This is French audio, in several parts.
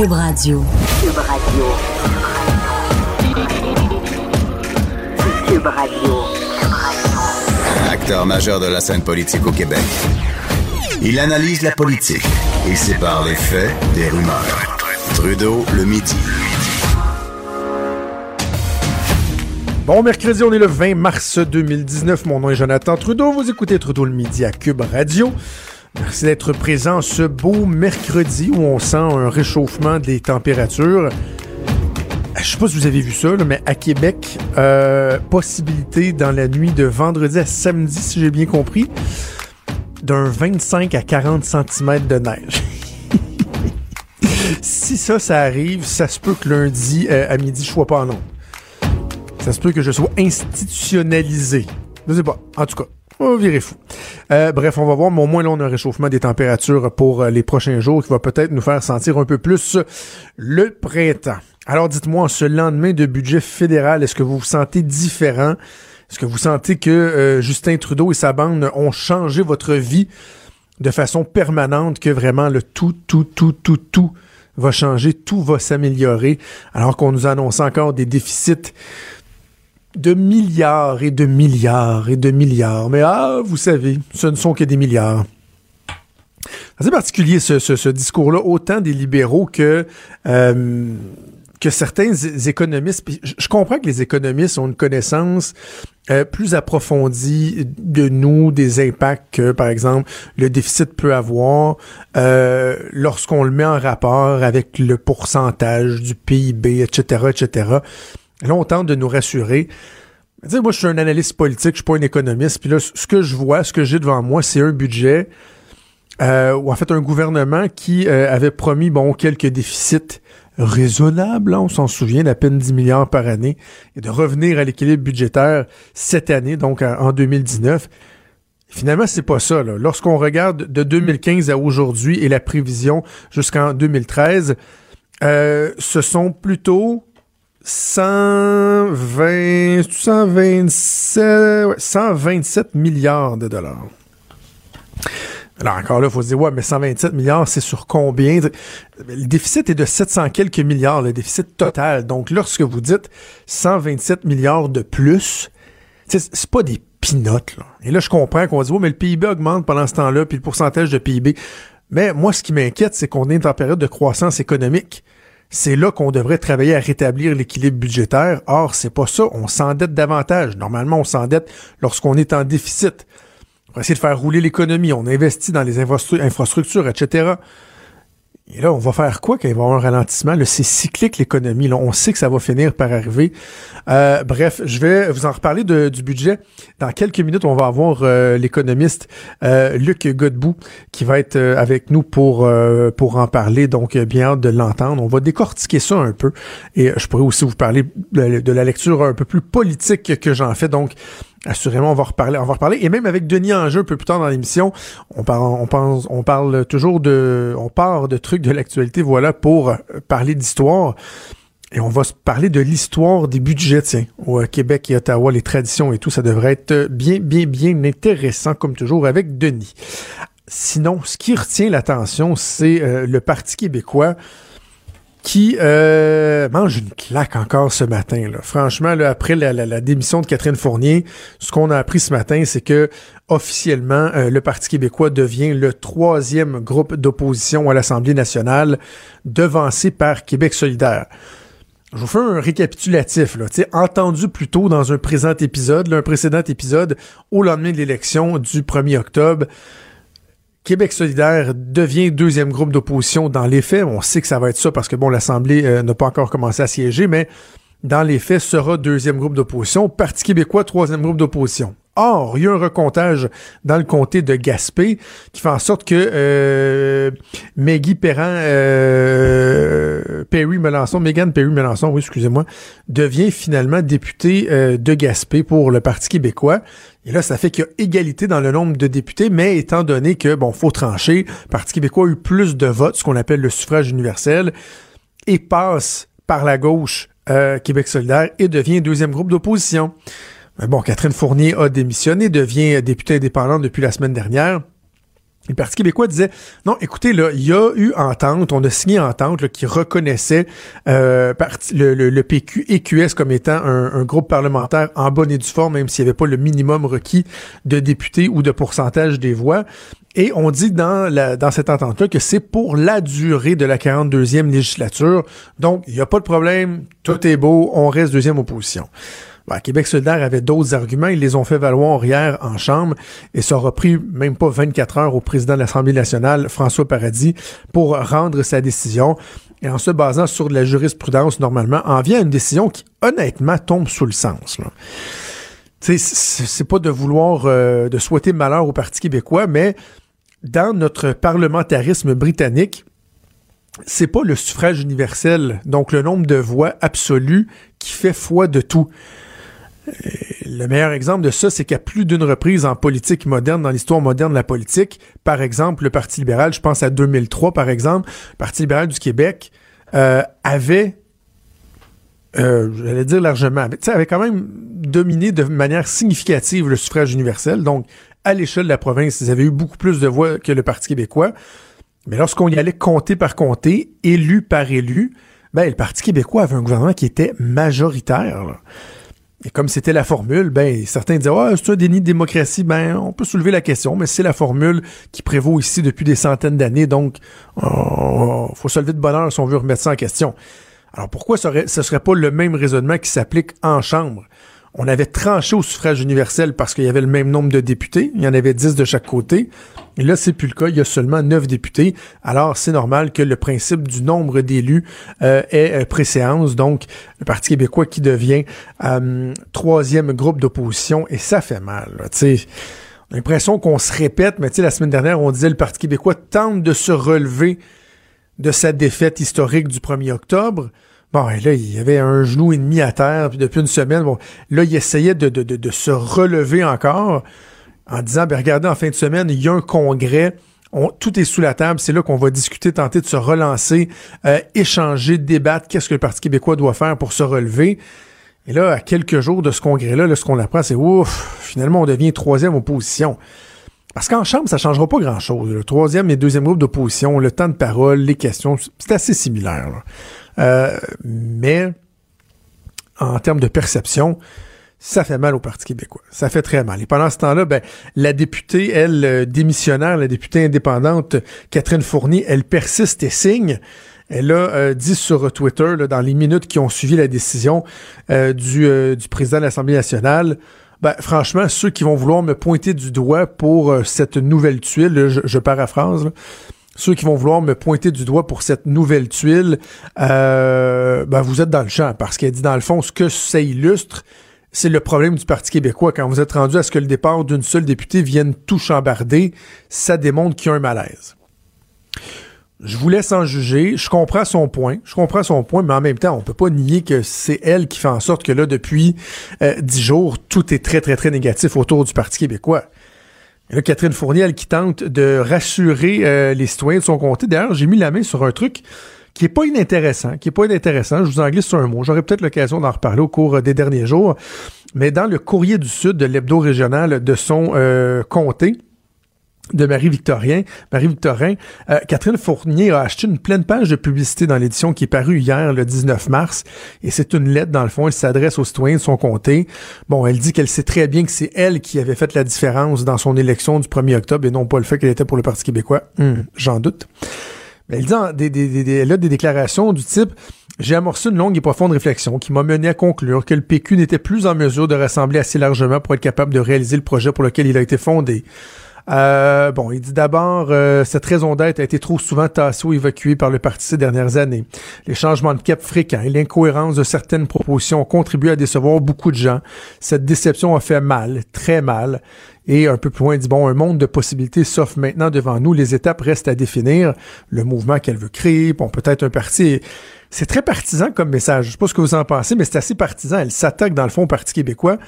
Cube Radio. Cube Radio. Cube Radio. Acteur majeur de la scène politique au Québec. Il analyse la politique et sépare les faits des rumeurs. Trudeau le midi. Bon mercredi, on est le 20 mars 2019. Mon nom est Jonathan Trudeau. Vous écoutez Trudeau le midi à Cube Radio. Merci d'être présent ce beau mercredi où on sent un réchauffement des températures. Je sais pas si vous avez vu ça, mais à Québec, euh, possibilité dans la nuit de vendredi à samedi, si j'ai bien compris, d'un 25 à 40 cm de neige. si ça, ça arrive, ça se peut que lundi euh, à midi, je sois pas en. Ça se peut que je sois institutionnalisé. Je sais pas. En tout cas, on va fou. Euh, bref, on va voir, mais au moins là, on a un réchauffement des températures pour euh, les prochains jours qui va peut-être nous faire sentir un peu plus le printemps. Alors dites-moi, ce lendemain de budget fédéral, est-ce que vous vous sentez différent? Est-ce que vous sentez que euh, Justin Trudeau et sa bande ont changé votre vie de façon permanente, que vraiment le tout, tout, tout, tout, tout va changer, tout va s'améliorer, alors qu'on nous annonce encore des déficits de milliards et de milliards et de milliards. Mais ah, vous savez, ce ne sont que des milliards. C'est particulier ce, ce, discours-là, autant des libéraux que euh, que certains économistes. Je comprends que les économistes ont une connaissance euh, plus approfondie de nous, des impacts que, par exemple, le déficit peut avoir euh, lorsqu'on le met en rapport avec le pourcentage du PIB, etc., etc. Là, on tente de nous rassurer. sais, moi, je suis un analyste politique, je suis pas un économiste. Puis là, ce que je vois, ce que j'ai devant moi, c'est un budget euh, ou en fait un gouvernement qui euh, avait promis bon quelques déficits raisonnables, hein, on s'en souvient, d'à peine 10 milliards par année, et de revenir à l'équilibre budgétaire cette année, donc en 2019. Finalement, c'est pas ça. Lorsqu'on regarde de 2015 à aujourd'hui et la prévision jusqu'en 2013, euh, ce sont plutôt 120, 127, 127 milliards de dollars. Alors encore là, il faut se dire, ouais, mais 127 milliards, c'est sur combien? Le déficit est de 700 quelques milliards, le déficit total. Donc lorsque vous dites 127 milliards de plus, c'est pas des pinottes. Là. Et là, je comprends qu'on dit, ouais, mais le PIB augmente pendant ce temps-là, puis le pourcentage de PIB. Mais moi, ce qui m'inquiète, c'est qu'on est en période de croissance économique c'est là qu'on devrait travailler à rétablir l'équilibre budgétaire. Or, c'est pas ça. On s'endette davantage. Normalement, on s'endette lorsqu'on est en déficit. On va essayer de faire rouler l'économie. On investit dans les infrastructures, etc. Et là, on va faire quoi quand il va y avoir un ralentissement? C'est cyclique l'économie. On sait que ça va finir par arriver. Euh, bref, je vais vous en reparler du budget. Dans quelques minutes, on va avoir euh, l'économiste euh, Luc Godbout qui va être avec nous pour pour en parler. Donc, bien hâte de l'entendre. On va décortiquer ça un peu. Et je pourrais aussi vous parler de la lecture un peu plus politique que j'en fais. Donc, Assurément, on va reparler, on va reparler. Et même avec Denis Angeux un peu plus tard dans l'émission, on parle, on pense, on parle toujours de, on part de trucs de l'actualité, voilà, pour parler d'histoire. Et on va se parler de l'histoire des budgets, tiens, au Québec et Ottawa, les traditions et tout, ça devrait être bien, bien, bien intéressant, comme toujours, avec Denis. Sinon, ce qui retient l'attention, c'est euh, le Parti québécois qui euh, mange une claque encore ce matin. Là. Franchement, là, après la, démission de Catherine Fournier, ce qu'on a appris ce matin, c'est que officiellement, euh, le Parti québécois devient le troisième groupe d'opposition à l'Assemblée nationale, devancé par Québec solidaire. Je vous fais un récapitulatif, là. entendu plus tôt dans un présent épisode, un précédent épisode, au lendemain de l'élection du 1er octobre. Québec solidaire devient deuxième groupe d'opposition dans les faits. On sait que ça va être ça parce que bon, l'Assemblée euh, n'a pas encore commencé à siéger, mais dans les faits, sera deuxième groupe d'opposition. Parti québécois, troisième groupe d'opposition. Or, il y a un recomptage dans le comté de Gaspé qui fait en sorte que euh, Maggie Perrin, euh, Perry Melançon, Megan Perry Melançon, oui, excusez-moi, devient finalement député euh, de Gaspé pour le Parti québécois. Et là, ça fait qu'il y a égalité dans le nombre de députés, mais étant donné que, bon, faut trancher, le Parti québécois a eu plus de votes, ce qu'on appelle le suffrage universel, et passe par la gauche euh, Québec solidaire et devient deuxième groupe d'opposition. Bon, Catherine Fournier a démissionné, devient députée indépendante depuis la semaine dernière. Le Parti québécois disait non, écoutez, là, il y a eu entente, on a signé entente qui reconnaissait euh, le, PQ et QS comme étant un, groupe parlementaire en bonne et due forme, même s'il n'y avait pas le minimum requis de députés ou de pourcentage des voix. Et on dit dans, la, dans cette entente-là que c'est pour la durée de la 42e législature. Donc, il n'y a pas de problème, tout est beau, on reste deuxième opposition. Ben, Québec solidaire avait d'autres arguments. Ils les ont fait valoir hier en Chambre et ça aura pris même pas 24 heures au président de l'Assemblée nationale, François Paradis, pour rendre sa décision. Et en se basant sur de la jurisprudence, normalement, en vient une décision qui, honnêtement, tombe sous le sens. C'est pas de vouloir, euh, de souhaiter malheur au Parti québécois, mais dans notre parlementarisme britannique, c'est pas le suffrage universel, donc le nombre de voix absolues qui fait foi de tout. Le meilleur exemple de ça, c'est qu'à plus d'une reprise en politique moderne, dans l'histoire moderne de la politique, par exemple, le Parti libéral, je pense à 2003, par exemple, le Parti libéral du Québec euh, avait, euh, j'allais dire largement, avait quand même dominé de manière significative le suffrage universel. Donc, à l'échelle de la province, ils avaient eu beaucoup plus de voix que le Parti québécois. Mais lorsqu'on y allait compter par comté, élu par élu, ben, le Parti québécois avait un gouvernement qui était majoritaire. Et comme c'était la formule, ben certains disaient ah, c'est un déni de démocratie, ben on peut soulever la question, mais c'est la formule qui prévaut ici depuis des centaines d'années, donc oh, faut se lever de bonheur si on veut remettre ça en question. Alors pourquoi ce ce serait pas le même raisonnement qui s'applique en chambre? On avait tranché au suffrage universel parce qu'il y avait le même nombre de députés. Il y en avait 10 de chaque côté. Et là, c'est plus le cas. Il y a seulement 9 députés. Alors, c'est normal que le principe du nombre d'élus euh, ait euh, préséance. Donc, le Parti québécois qui devient euh, troisième groupe d'opposition. Et ça fait mal. Tu sais, l'impression qu'on se répète. Mais la semaine dernière, on disait le Parti québécois tente de se relever de sa défaite historique du 1er octobre. Bon, et là, il y avait un genou et demi à terre, puis depuis une semaine, bon, là, il essayait de, de, de, se relever encore en disant, ben regardez, en fin de semaine, il y a un congrès, tout est sous la table, c'est là qu'on va discuter, tenter de se relancer, euh, échanger, débattre, qu'est-ce que le Parti québécois doit faire pour se relever. Et là, à quelques jours de ce congrès-là, là, ce qu'on apprend, c'est ouf, finalement, on devient troisième opposition. Parce qu'en Chambre, ça changera pas grand-chose. Le troisième et deuxième groupe d'opposition, le temps de parole, les questions, c'est assez similaire. Là. Euh, mais en termes de perception, ça fait mal au Parti québécois. Ça fait très mal. Et pendant ce temps-là, ben, la députée, elle, euh, démissionnaire, la députée indépendante, Catherine Fournier, elle persiste et signe. Elle a euh, dit sur Twitter, dans les minutes qui ont suivi la décision du, président de l'Assemblée nationale, ben, franchement, ceux qui vont vouloir me pointer du doigt pour cette nouvelle tuile, je paraphrase, ceux qui vont vouloir me pointer du doigt pour cette nouvelle tuile, euh, ben vous êtes dans le champ. Parce qu'elle dit, dans le fond, ce que ça illustre, c'est le problème du Parti québécois. Quand vous êtes rendu à ce que le départ d'une seule députée vienne tout chambarder, ça démontre qu'il y a un malaise. Je vous laisse en juger. Je comprends son point. Je comprends son point, mais en même temps, on peut pas nier que c'est elle qui fait en sorte que là, depuis euh, dix jours, tout est très, très, très négatif autour du Parti québécois. Là, Catherine Fournier, elle qui tente de rassurer euh, les citoyens de son comté. D'ailleurs, j'ai mis la main sur un truc qui est pas inintéressant, qui est pas inintéressant. Je vous en glisse sur un mot. J'aurai peut-être l'occasion d'en reparler au cours des derniers jours. Mais dans le courrier du Sud de l'hebdo régional de son euh, comté, de Marie-Victorien, Marie-Victorin, euh, Catherine Fournier a acheté une pleine page de publicité dans l'édition qui est parue hier, le 19 mars, et c'est une lettre, dans le fond, elle s'adresse aux citoyens de son comté. Bon, elle dit qu'elle sait très bien que c'est elle qui avait fait la différence dans son élection du 1er octobre, et non pas le fait qu'elle était pour le Parti québécois. Hum, j'en doute. Elle dit des, elle a des déclarations du type j'ai amorcé une longue et profonde réflexion qui m'a mené à conclure que le PQ n'était plus en mesure de rassembler assez largement pour être capable de réaliser le projet pour lequel il a été fondé. Euh, bon, il dit d'abord, euh, cette raison d'être a été trop souvent tassée ou évacuée par le parti ces dernières années. Les changements de cap fréquents et l'incohérence de certaines propositions ont contribué à décevoir beaucoup de gens. Cette déception a fait mal, très mal. Et un peu plus loin, il dit, bon, un monde de possibilités s'offre maintenant devant nous. Les étapes restent à définir. Le mouvement qu'elle veut créer, bon, peut-être un parti. C'est très partisan comme message. Je sais pas ce que vous en pensez, mais c'est assez partisan. Elle s'attaque, dans le fond, au Parti québécois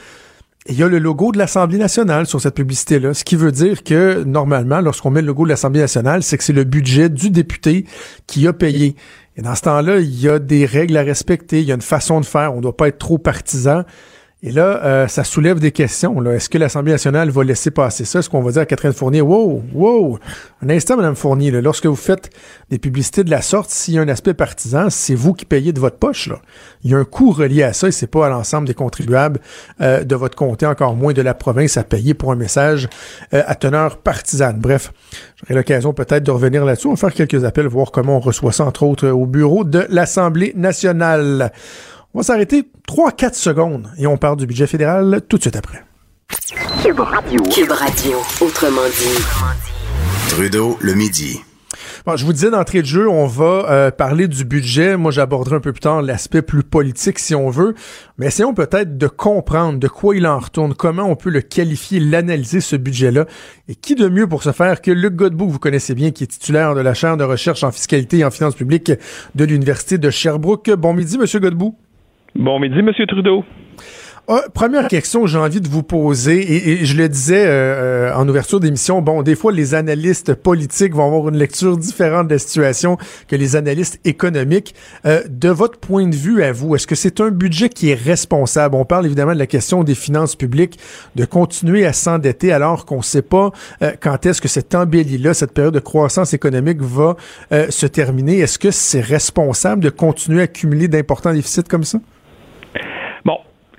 il y a le logo de l'Assemblée nationale sur cette publicité-là, ce qui veut dire que normalement, lorsqu'on met le logo de l'Assemblée nationale, c'est que c'est le budget du député qui a payé. Et dans ce temps-là, il y a des règles à respecter, il y a une façon de faire, on ne doit pas être trop partisan. Et là, euh, ça soulève des questions. Est-ce que l'Assemblée nationale va laisser passer ça? Est-ce qu'on va dire à Catherine Fournier, wow, wow, un instant, Mme Fournier, lorsque vous faites des publicités de la sorte, s'il y a un aspect partisan, c'est vous qui payez de votre poche. Là. Il y a un coût relié à ça et c'est pas à l'ensemble des contribuables euh, de votre comté, encore moins de la province, à payer pour un message euh, à teneur partisane. Bref, j'aurai l'occasion peut-être de revenir là-dessus. On va faire quelques appels, voir comment on reçoit ça, entre autres, au bureau de l'Assemblée nationale. On va s'arrêter 3-4 secondes et on parle du budget fédéral tout de suite après. Cube Radio. Cube Radio. Autrement dit. Trudeau, le midi. Bon, je vous disais d'entrée de jeu, on va euh, parler du budget. Moi, j'aborderai un peu plus tard l'aspect plus politique, si on veut. Mais essayons peut-être de comprendre de quoi il en retourne, comment on peut le qualifier, l'analyser, ce budget-là. Et qui de mieux pour ce faire que Luc Godbout, que vous connaissez bien, qui est titulaire de la chaire de recherche en fiscalité et en finances publiques de l'Université de Sherbrooke. Bon midi, Monsieur Godbout. Bon midi, M. Trudeau. Ah, première question que j'ai envie de vous poser, et, je le disais euh, euh, en ouverture d'émission, bon, des fois, les analystes politiques vont avoir une lecture différente de la situation que les analystes économiques. Euh, de votre point de vue à vous, est-ce que c'est un budget qui est responsable? On parle évidemment de la question des finances publiques, de continuer à s'endetter alors qu'on ne sait pas quand est-ce que cette embellie-là, cette période de croissance économique va se terminer. Est-ce que c'est responsable de continuer à cumuler d'importants déficits comme ça?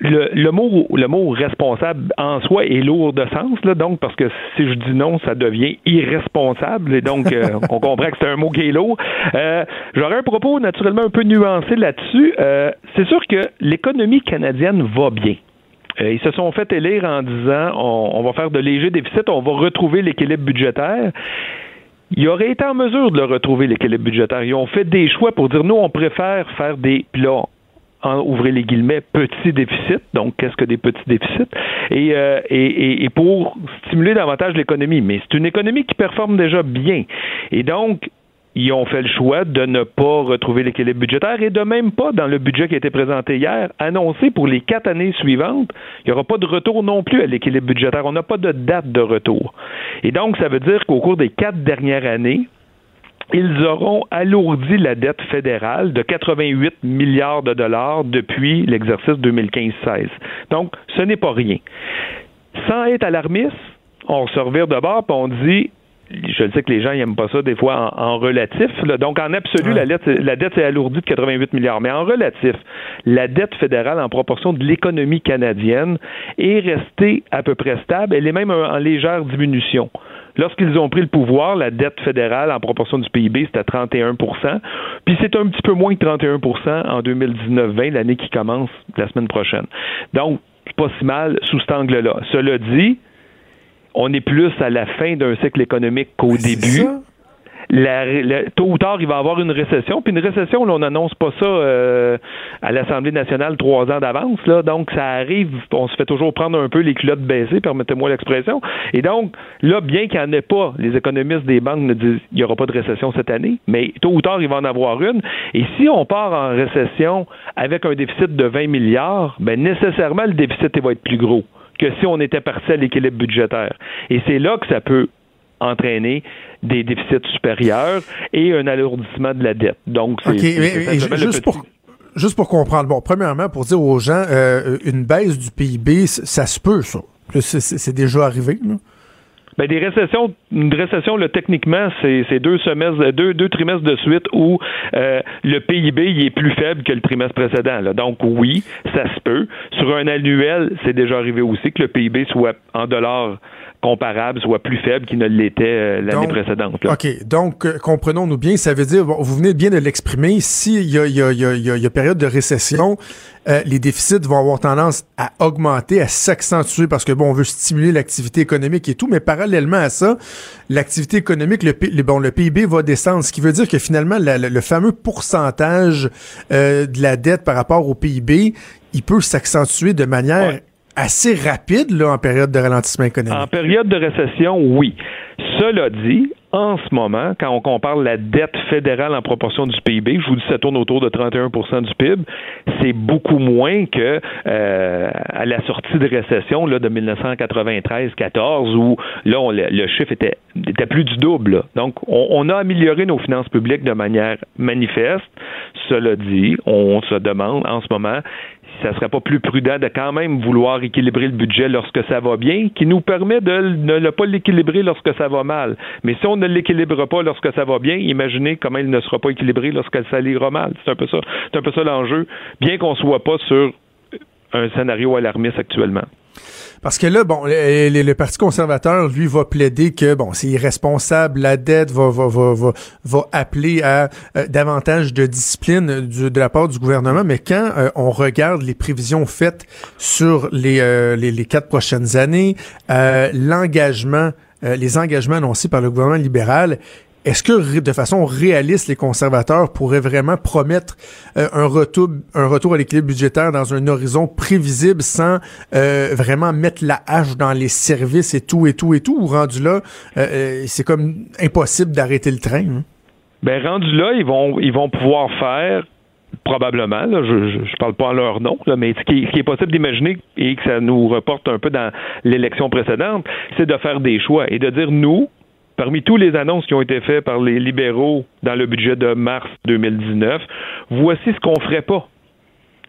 Le, le, mot le mot responsable en soi est lourd de sens là donc parce que si je dis non ça devient irresponsable et donc euh, on comprend que c'est un mot qui est lourd. Euh, j'aurais un propos naturellement un peu nuancé là-dessus. Euh, c'est sûr que l'économie canadienne va bien. Ils se sont fait élire en disant on, on va faire de légers déficits on va retrouver l'équilibre budgétaire. Ils auraient été en mesure de le retrouver, l'équilibre budgétaire. Ils ont fait des choix pour dire, nous, on préfère faire des plans ouvrez les guillemets, petits déficits. Donc, qu'est-ce que des petits déficits? Euh, et, et, et, pour stimuler davantage l'économie. Mais c'est une économie qui performe déjà bien. Et donc, ils ont fait le choix de ne pas retrouver l'équilibre budgétaire et de même pas, dans le budget qui a été présenté hier, annoncer pour les quatre années suivantes, il n'y aura pas de retour non plus à l'équilibre budgétaire. On n'a pas de date de retour. Et donc, ça veut dire qu'au cours des quatre dernières années, ils auront alourdi la dette fédérale de 88 milliards de dollars depuis l'exercice 2015-16. Donc, ce n'est pas rien. Sans être alarmiste, on se revire de bord et on dit je sais que les gens n'aiment pas ça des fois en, relatif. Donc, en absolu, la, dette, la dette s'est alourdie de 88 milliards. Mais en relatif, la dette fédérale en proportion de l'économie canadienne est restée à peu près stable. Elle est même en légère diminution. Lorsqu'ils ont pris le pouvoir, la dette fédérale en proportion du PIB, c'était à 31% Puis c'est un petit peu moins que 31% en 2019-20, l'année qui commence la semaine prochaine. Donc, pas si mal sous cet angle-là. Cela dit, on est plus à la fin d'un cycle économique qu'au début tôt ou tard, il va y avoir une récession. Puis une récession, on n'annonce pas ça euh, à l'Assemblée nationale trois ans d'avance. Là. Donc, ça arrive, on se fait toujours prendre un peu les culottes baissées, permettez-moi l'expression. Et donc, là, bien qu'il n'y en ait pas, les économistes des banques ne disent qu'il n'y aura pas de récession cette année, mais tôt ou tard, il va en avoir une. Et si on part en récession avec un déficit de 20 milliards, ben nécessairement, le déficit va être plus gros que si on était parti à l'équilibre budgétaire. Et c'est là que ça peut entraîner des déficits supérieurs et un alourdissement de la dette. Donc, c'est juste pour juste pour comprendre. Bon, premièrement, pour dire aux gens, euh, une baisse du PIB, ça se peut, ça. C'est déjà arrivé. Là. Ben, des récessions, une récession, là, techniquement, c'est deux semestres, deux, deux trimestres de suite où euh, le PIB il est plus faible que le trimestre précédent. Là. Donc oui, ça se peut. Sur un annuel, c'est déjà arrivé aussi que le PIB soit en dollars comparable soit plus faible qu'il ne l'était euh, l'année précédente. OK. Donc, euh, comprenons-nous bien, ça veut dire, vous venez bien de l'exprimer, s'il y a, y, a, y, a, période de récession, euh, les déficits vont avoir tendance à augmenter, à s'accentuer parce que, bon, on veut stimuler l'activité économique et tout, mais parallèlement à ça, l'activité économique, le, bon, le PIB va descendre, ce qui veut dire que finalement, le fameux pourcentage de la dette par rapport au PIB, il peut s'accentuer de manière assez rapide là, en période de ralentissement économique? En période de récession, oui. Cela dit, en ce moment, quand on compare la dette fédérale en proportion du PIB, je vous dis ça tourne autour de 31% du PIB, c'est beaucoup moins que euh, à la sortie de récession là, de 1993-14 où là le, chiffre était, plus du double. Donc on, on, a amélioré nos finances publiques de manière manifeste. Cela dit, on se demande en ce moment ça serait pas plus prudent de quand même vouloir équilibrer le budget lorsque ça va bien, qui nous permet de ne pas l'équilibrer lorsque ça va mal. Mais si on ne l'équilibre pas lorsque ça va bien, imaginez comment il ne sera pas équilibré lorsque ça ira mal. C'est un peu ça. C'est un peu ça l'enjeu, bien qu'on soit pas sur un scénario alarmiste actuellement. Parce que là, bon, le, Parti conservateur, lui, va plaider que, bon, c'est irresponsable, la dette va, va, va, va, va appeler à euh, davantage de discipline du, de la part du gouvernement. Mais quand euh, on regarde les prévisions faites sur les, euh, les, les, quatre prochaines années, l'engagement les engagements annoncés par le gouvernement libéral, est-ce que de façon réaliste, les conservateurs pourraient vraiment promettre euh, un retour, un retour à l'équilibre budgétaire dans un horizon prévisible sans euh, vraiment mettre la hache dans les services et tout et tout et tout? Ou rendu là, euh, c'est comme impossible d'arrêter le train? Hein? Ben rendu là, ils vont ils vont pouvoir faire probablement, là, je ne parle pas en leur nom, là, mais ce qui, ce qui est possible d'imaginer et que ça nous reporte un peu dans l'élection précédente, c'est de faire des choix et de dire nous, Parmi tous les annonces qui ont été faites par les libéraux dans le budget de mars 2019, voici ce qu'on ferait pas.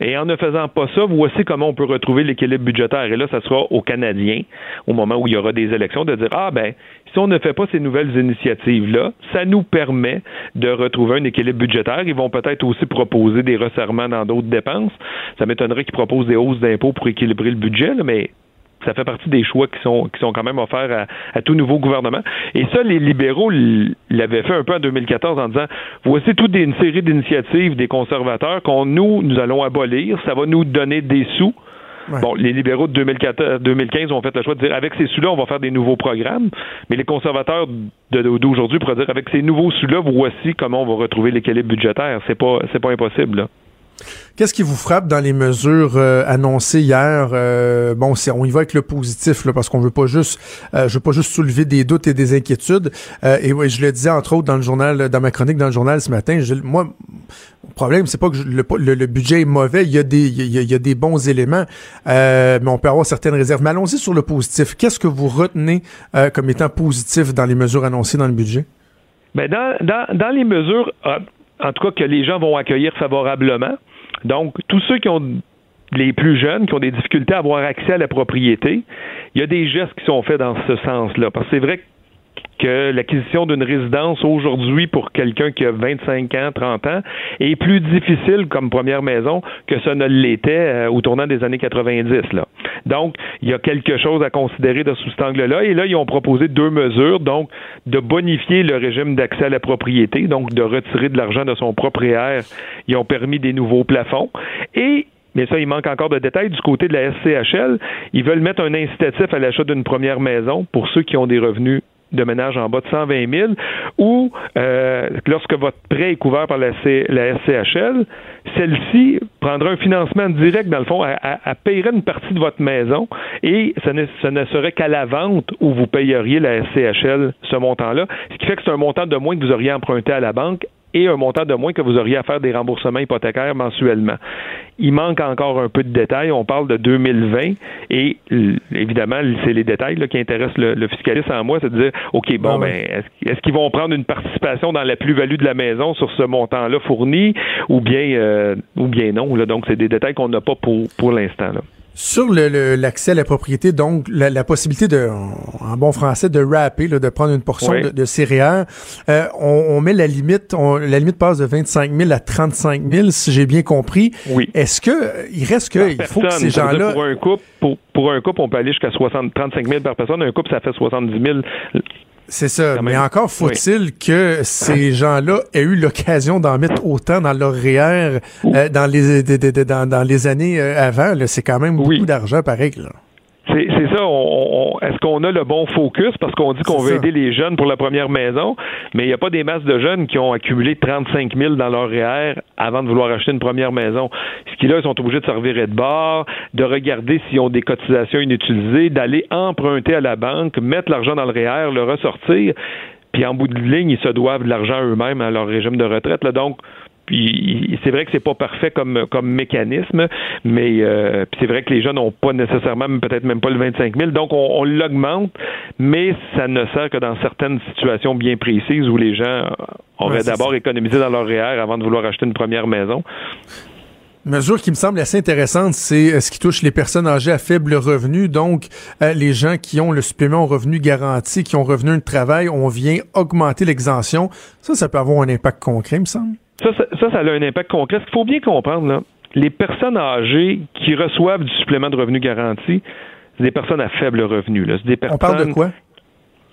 Et en ne faisant pas ça, voici comment on peut retrouver l'équilibre budgétaire. Et là, ça sera aux Canadiens, au moment où il y aura des élections, de dire Ah ben, si on ne fait pas ces nouvelles initiatives-là, ça nous permet de retrouver un équilibre budgétaire. Ils vont peut-être aussi proposer des resserrements dans d'autres dépenses. Ça m'étonnerait qu'ils proposent des hausses d'impôts pour équilibrer le budget, mais ça fait partie des choix qui sont, qui sont quand même offerts à, tout nouveau gouvernement. Et ça, les libéraux l'avaient fait un peu en 2014 en disant voici toute une série d'initiatives des conservateurs qu'on nous, nous allons abolir. Ça va nous donner des sous. Bon, les libéraux de 2014, 2015 ont fait le choix de dire avec ces sous-là, on va faire des nouveaux programmes. Mais les conservateurs d'aujourd'hui pourraient dire avec ces nouveaux sous-là, voici comment on va retrouver l'équilibre budgétaire. C'est pas, c'est pas impossible. Là. Qu'est-ce qui vous frappe dans les mesures euh, annoncées hier? Euh, Bon, on y va avec le positif parce qu'on veut pas juste, euh, je veux pas juste soulever des doutes et des inquiétudes. et je le disais entre autres dans le journal, dans ma chronique dans le journal ce matin. Moi, le problème c'est pas que le, budget est mauvais. Il y a des, il y des bons éléments, mais on peut avoir certaines réserves. Mais allons-y sur le positif. Qu'est-ce que vous retenez comme étant positif dans les mesures annoncées dans le budget? Ben dans, dans les mesures en tout cas que les gens vont accueillir favorablement. Donc, tous ceux qui ont les plus jeunes qui ont des difficultés à avoir accès à la propriété, il y a des gestes qui sont faits dans ce sens-là. Parce que c'est vrai que l'acquisition d'une résidence aujourd'hui pour quelqu'un qui a 25 ans, 30 ans est plus difficile comme première maison que ça ne l'était euh, au tournant des années 90. Là. Donc, il y a quelque chose à considérer de sous cet angle-là. Et là, ils ont proposé deux mesures, donc de bonifier le régime d'accès à la propriété, donc de retirer de l'argent de son propriétaire. Ils ont permis des nouveaux plafonds. Et mais ça, il manque encore de détails. Du côté de la SCHL, ils veulent mettre un incitatif à l'achat d'une première maison pour ceux qui ont des revenus de ménage en bas de 120 000 ou euh, lorsque votre prêt est couvert par la, SCHL, celle-ci prendra un financement direct, dans le fond, à, payer une partie de votre maison et ce ce ne serait qu'à la vente où vous payeriez la SCHL ce montant-là, ce qui fait que c'est un montant de moins que vous auriez emprunté à la banque et un montant de moins que vous auriez à faire des remboursements hypothécaires mensuellement. Il manque encore un peu de détails. On parle de 2020 et évidemment, c'est les détails qui intéressent le, fiscaliste en moi, c'est de dire, OK, bon, ah ben, est-ce, qu'ils vont prendre une participation dans la plus-value de la maison sur ce montant-là fourni ou bien, euh, ou bien non? Là? Donc, c'est des détails qu'on n'a pas pour, pour l'instant. Là. Sur l'accès à la propriété, donc la, possibilité de, en, bon français, de rapper, de prendre une portion de, de, céréales, euh, on, met la limite, la limite passe de 25 000 à 35 000, si j'ai bien compris. Oui. Est-ce que il reste que il faut que ces gens-là pour un couple, pour, pour un couple, on peut aller jusqu'à 60, 35 000 par personne. Un couple, ça fait 70 000 c'est ça. Mais encore faut-il que ces gens-là aient eu l'occasion d'en mettre autant dans leur REER euh, dans, les, dans, les années euh, avant. C'est quand même beaucoup d'argent pareil. Là. C'est ça. Est-ce qu'on a le bon focus? Parce qu'on dit qu'on veut aider les jeunes pour la première maison, mais il n'y a pas des masses de jeunes qui ont accumulé 35 000 dans leur REER avant de vouloir acheter une première maison. Ce qui là, ils sont obligés de servir de bord, de regarder s'ils ont des cotisations inutilisées, d'aller emprunter à la banque, mettre l'argent dans le REER, le ressortir. Puis en bout de ligne, ils se doivent de l'argent eux-mêmes à leur régime de retraite. Là. Donc, puis c'est vrai que c'est pas parfait comme comme mécanisme, mais euh, c'est vrai que les gens n'ont pas nécessairement, peut-être même pas le 25 000. Donc on, l'augmente, mais ça ne sert que dans certaines situations bien précises où les gens auraient d'abord économisé dans leur REER avant de vouloir acheter une première maison. Une mesure qui me semble assez intéressante, c'est ce qui touche les personnes âgées à faible revenu, donc les gens qui ont le supplément au revenu garanti, qui ont revenu de travail, on vient augmenter l'exemption. Ça, ça peut avoir un impact concret, me semble. Ça, ça, ça, a un impact concret. Ce qu'il faut bien comprendre, là, les personnes âgées qui reçoivent du supplément de revenu garanti, c'est des personnes à faible revenu. Là. Des personnes, on parle de quoi?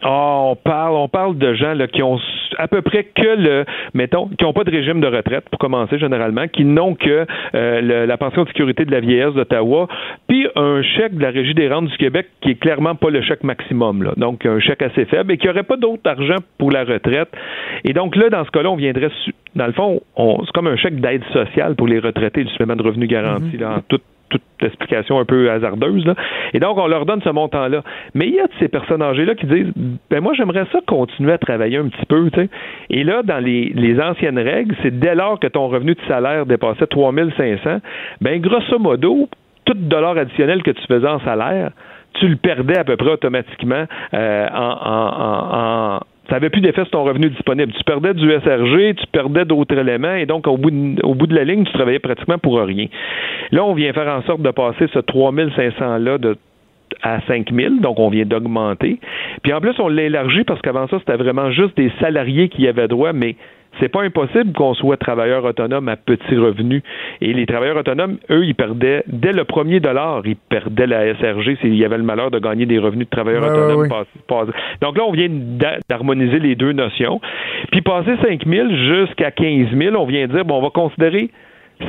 Oh, on parle, on parle de gens là, qui ont à peu près que le, mettons, qui n'ont pas de régime de retraite pour commencer généralement, qui n'ont que euh, la pension de sécurité de la vieillesse d'Ottawa, puis un chèque de la Régie des rentes du Québec qui est clairement pas le chèque maximum, là, donc un chèque assez faible et qui n'aurait pas d'autre argent pour la retraite. Et donc là, dans ce cas-là, on viendrait, dans le fond, c'est comme un chèque d'aide sociale pour les retraités du supplément de revenu garanti, mm-hmm. là, en toute toute explication un peu hasardeuse. Là. Et donc, on leur donne ce montant-là. Mais il y a de ces personnes âgées-là qui disent ben moi, j'aimerais ça continuer à travailler un petit peu. Et là, dans les, anciennes règles, c'est dès lors que ton revenu de salaire dépassait 3500, ben grosso modo, tout dollar additionnel que tu faisais en salaire, tu le perdais à peu près automatiquement euh, en ça n'avait plus d'effet sur ton revenu disponible. Tu perdais du SRG, tu perdais d'autres éléments, et donc au bout, de, la ligne, tu travaillais pratiquement pour rien. Là, on vient faire en sorte de passer ce 3500-là de à 5 000, donc on vient d'augmenter. Puis en plus, on l'a élargi parce qu'avant ça, c'était vraiment juste des salariés qui avaient droit, mais c'est pas impossible qu'on soit travailleur autonome à petit revenu. Et les travailleurs autonomes, eux, ils perdaient, dès le premier dollar, ils perdaient la SRG s'il y avait le malheur de gagner des revenus de travailleurs autonomes. Donc là, on vient d'harmoniser les deux notions. Puis passer 5 000 jusqu'à 15 000, on vient dire, bon, on va considérer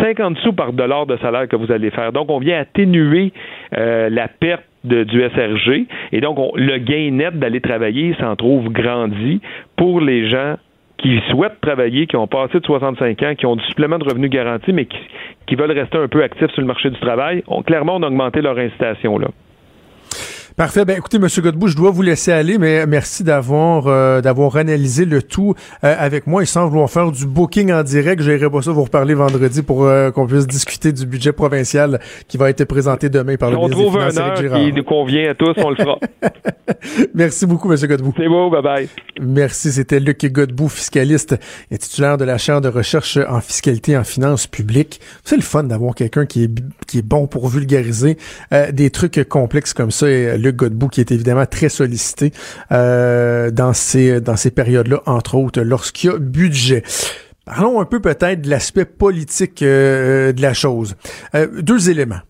50 sous par dollar de salaire que vous allez faire. Donc, on vient atténuer euh, la perte de, du SRG. Et donc, le gain net d'aller travailler s'en trouve grandi pour les gens qui souhaitent travailler, qui ont passé de 65 ans, qui ont du supplément de revenus garanti, mais qui, veulent rester un peu actifs sur le marché du travail, ont clairement augmenté leur incitation. Là. Parfait. Ben, écoutez, Monsieur Godbout, je dois vous laisser aller, mais merci d'avoir euh, d'avoir analysé le tout euh, avec moi. Il semble vouloir faire du booking en direct. J'irai pas ça vous reparler vendredi pour euh, qu'on puisse discuter du budget provincial qui va être présenté demain par le ministre des Finances, un heure qui nous convient à tous, on le fera. merci beaucoup, Monsieur Godbout. C'est beau, bye bye. Merci. C'était Luc Godbout, fiscaliste et titulaire de la chaire de recherche en fiscalité et en finances publiques. C'est le fun d'avoir quelqu'un qui est qui est bon pour vulgariser des trucs complexes comme ça. Et, Luc Godbout, qui est évidemment très sollicité euh, dans ces, dans ces périodes-là, entre autres, lorsqu'il y a budget. Parlons un peu peut-être de l'aspect politique euh, de la chose. Euh, deux éléments.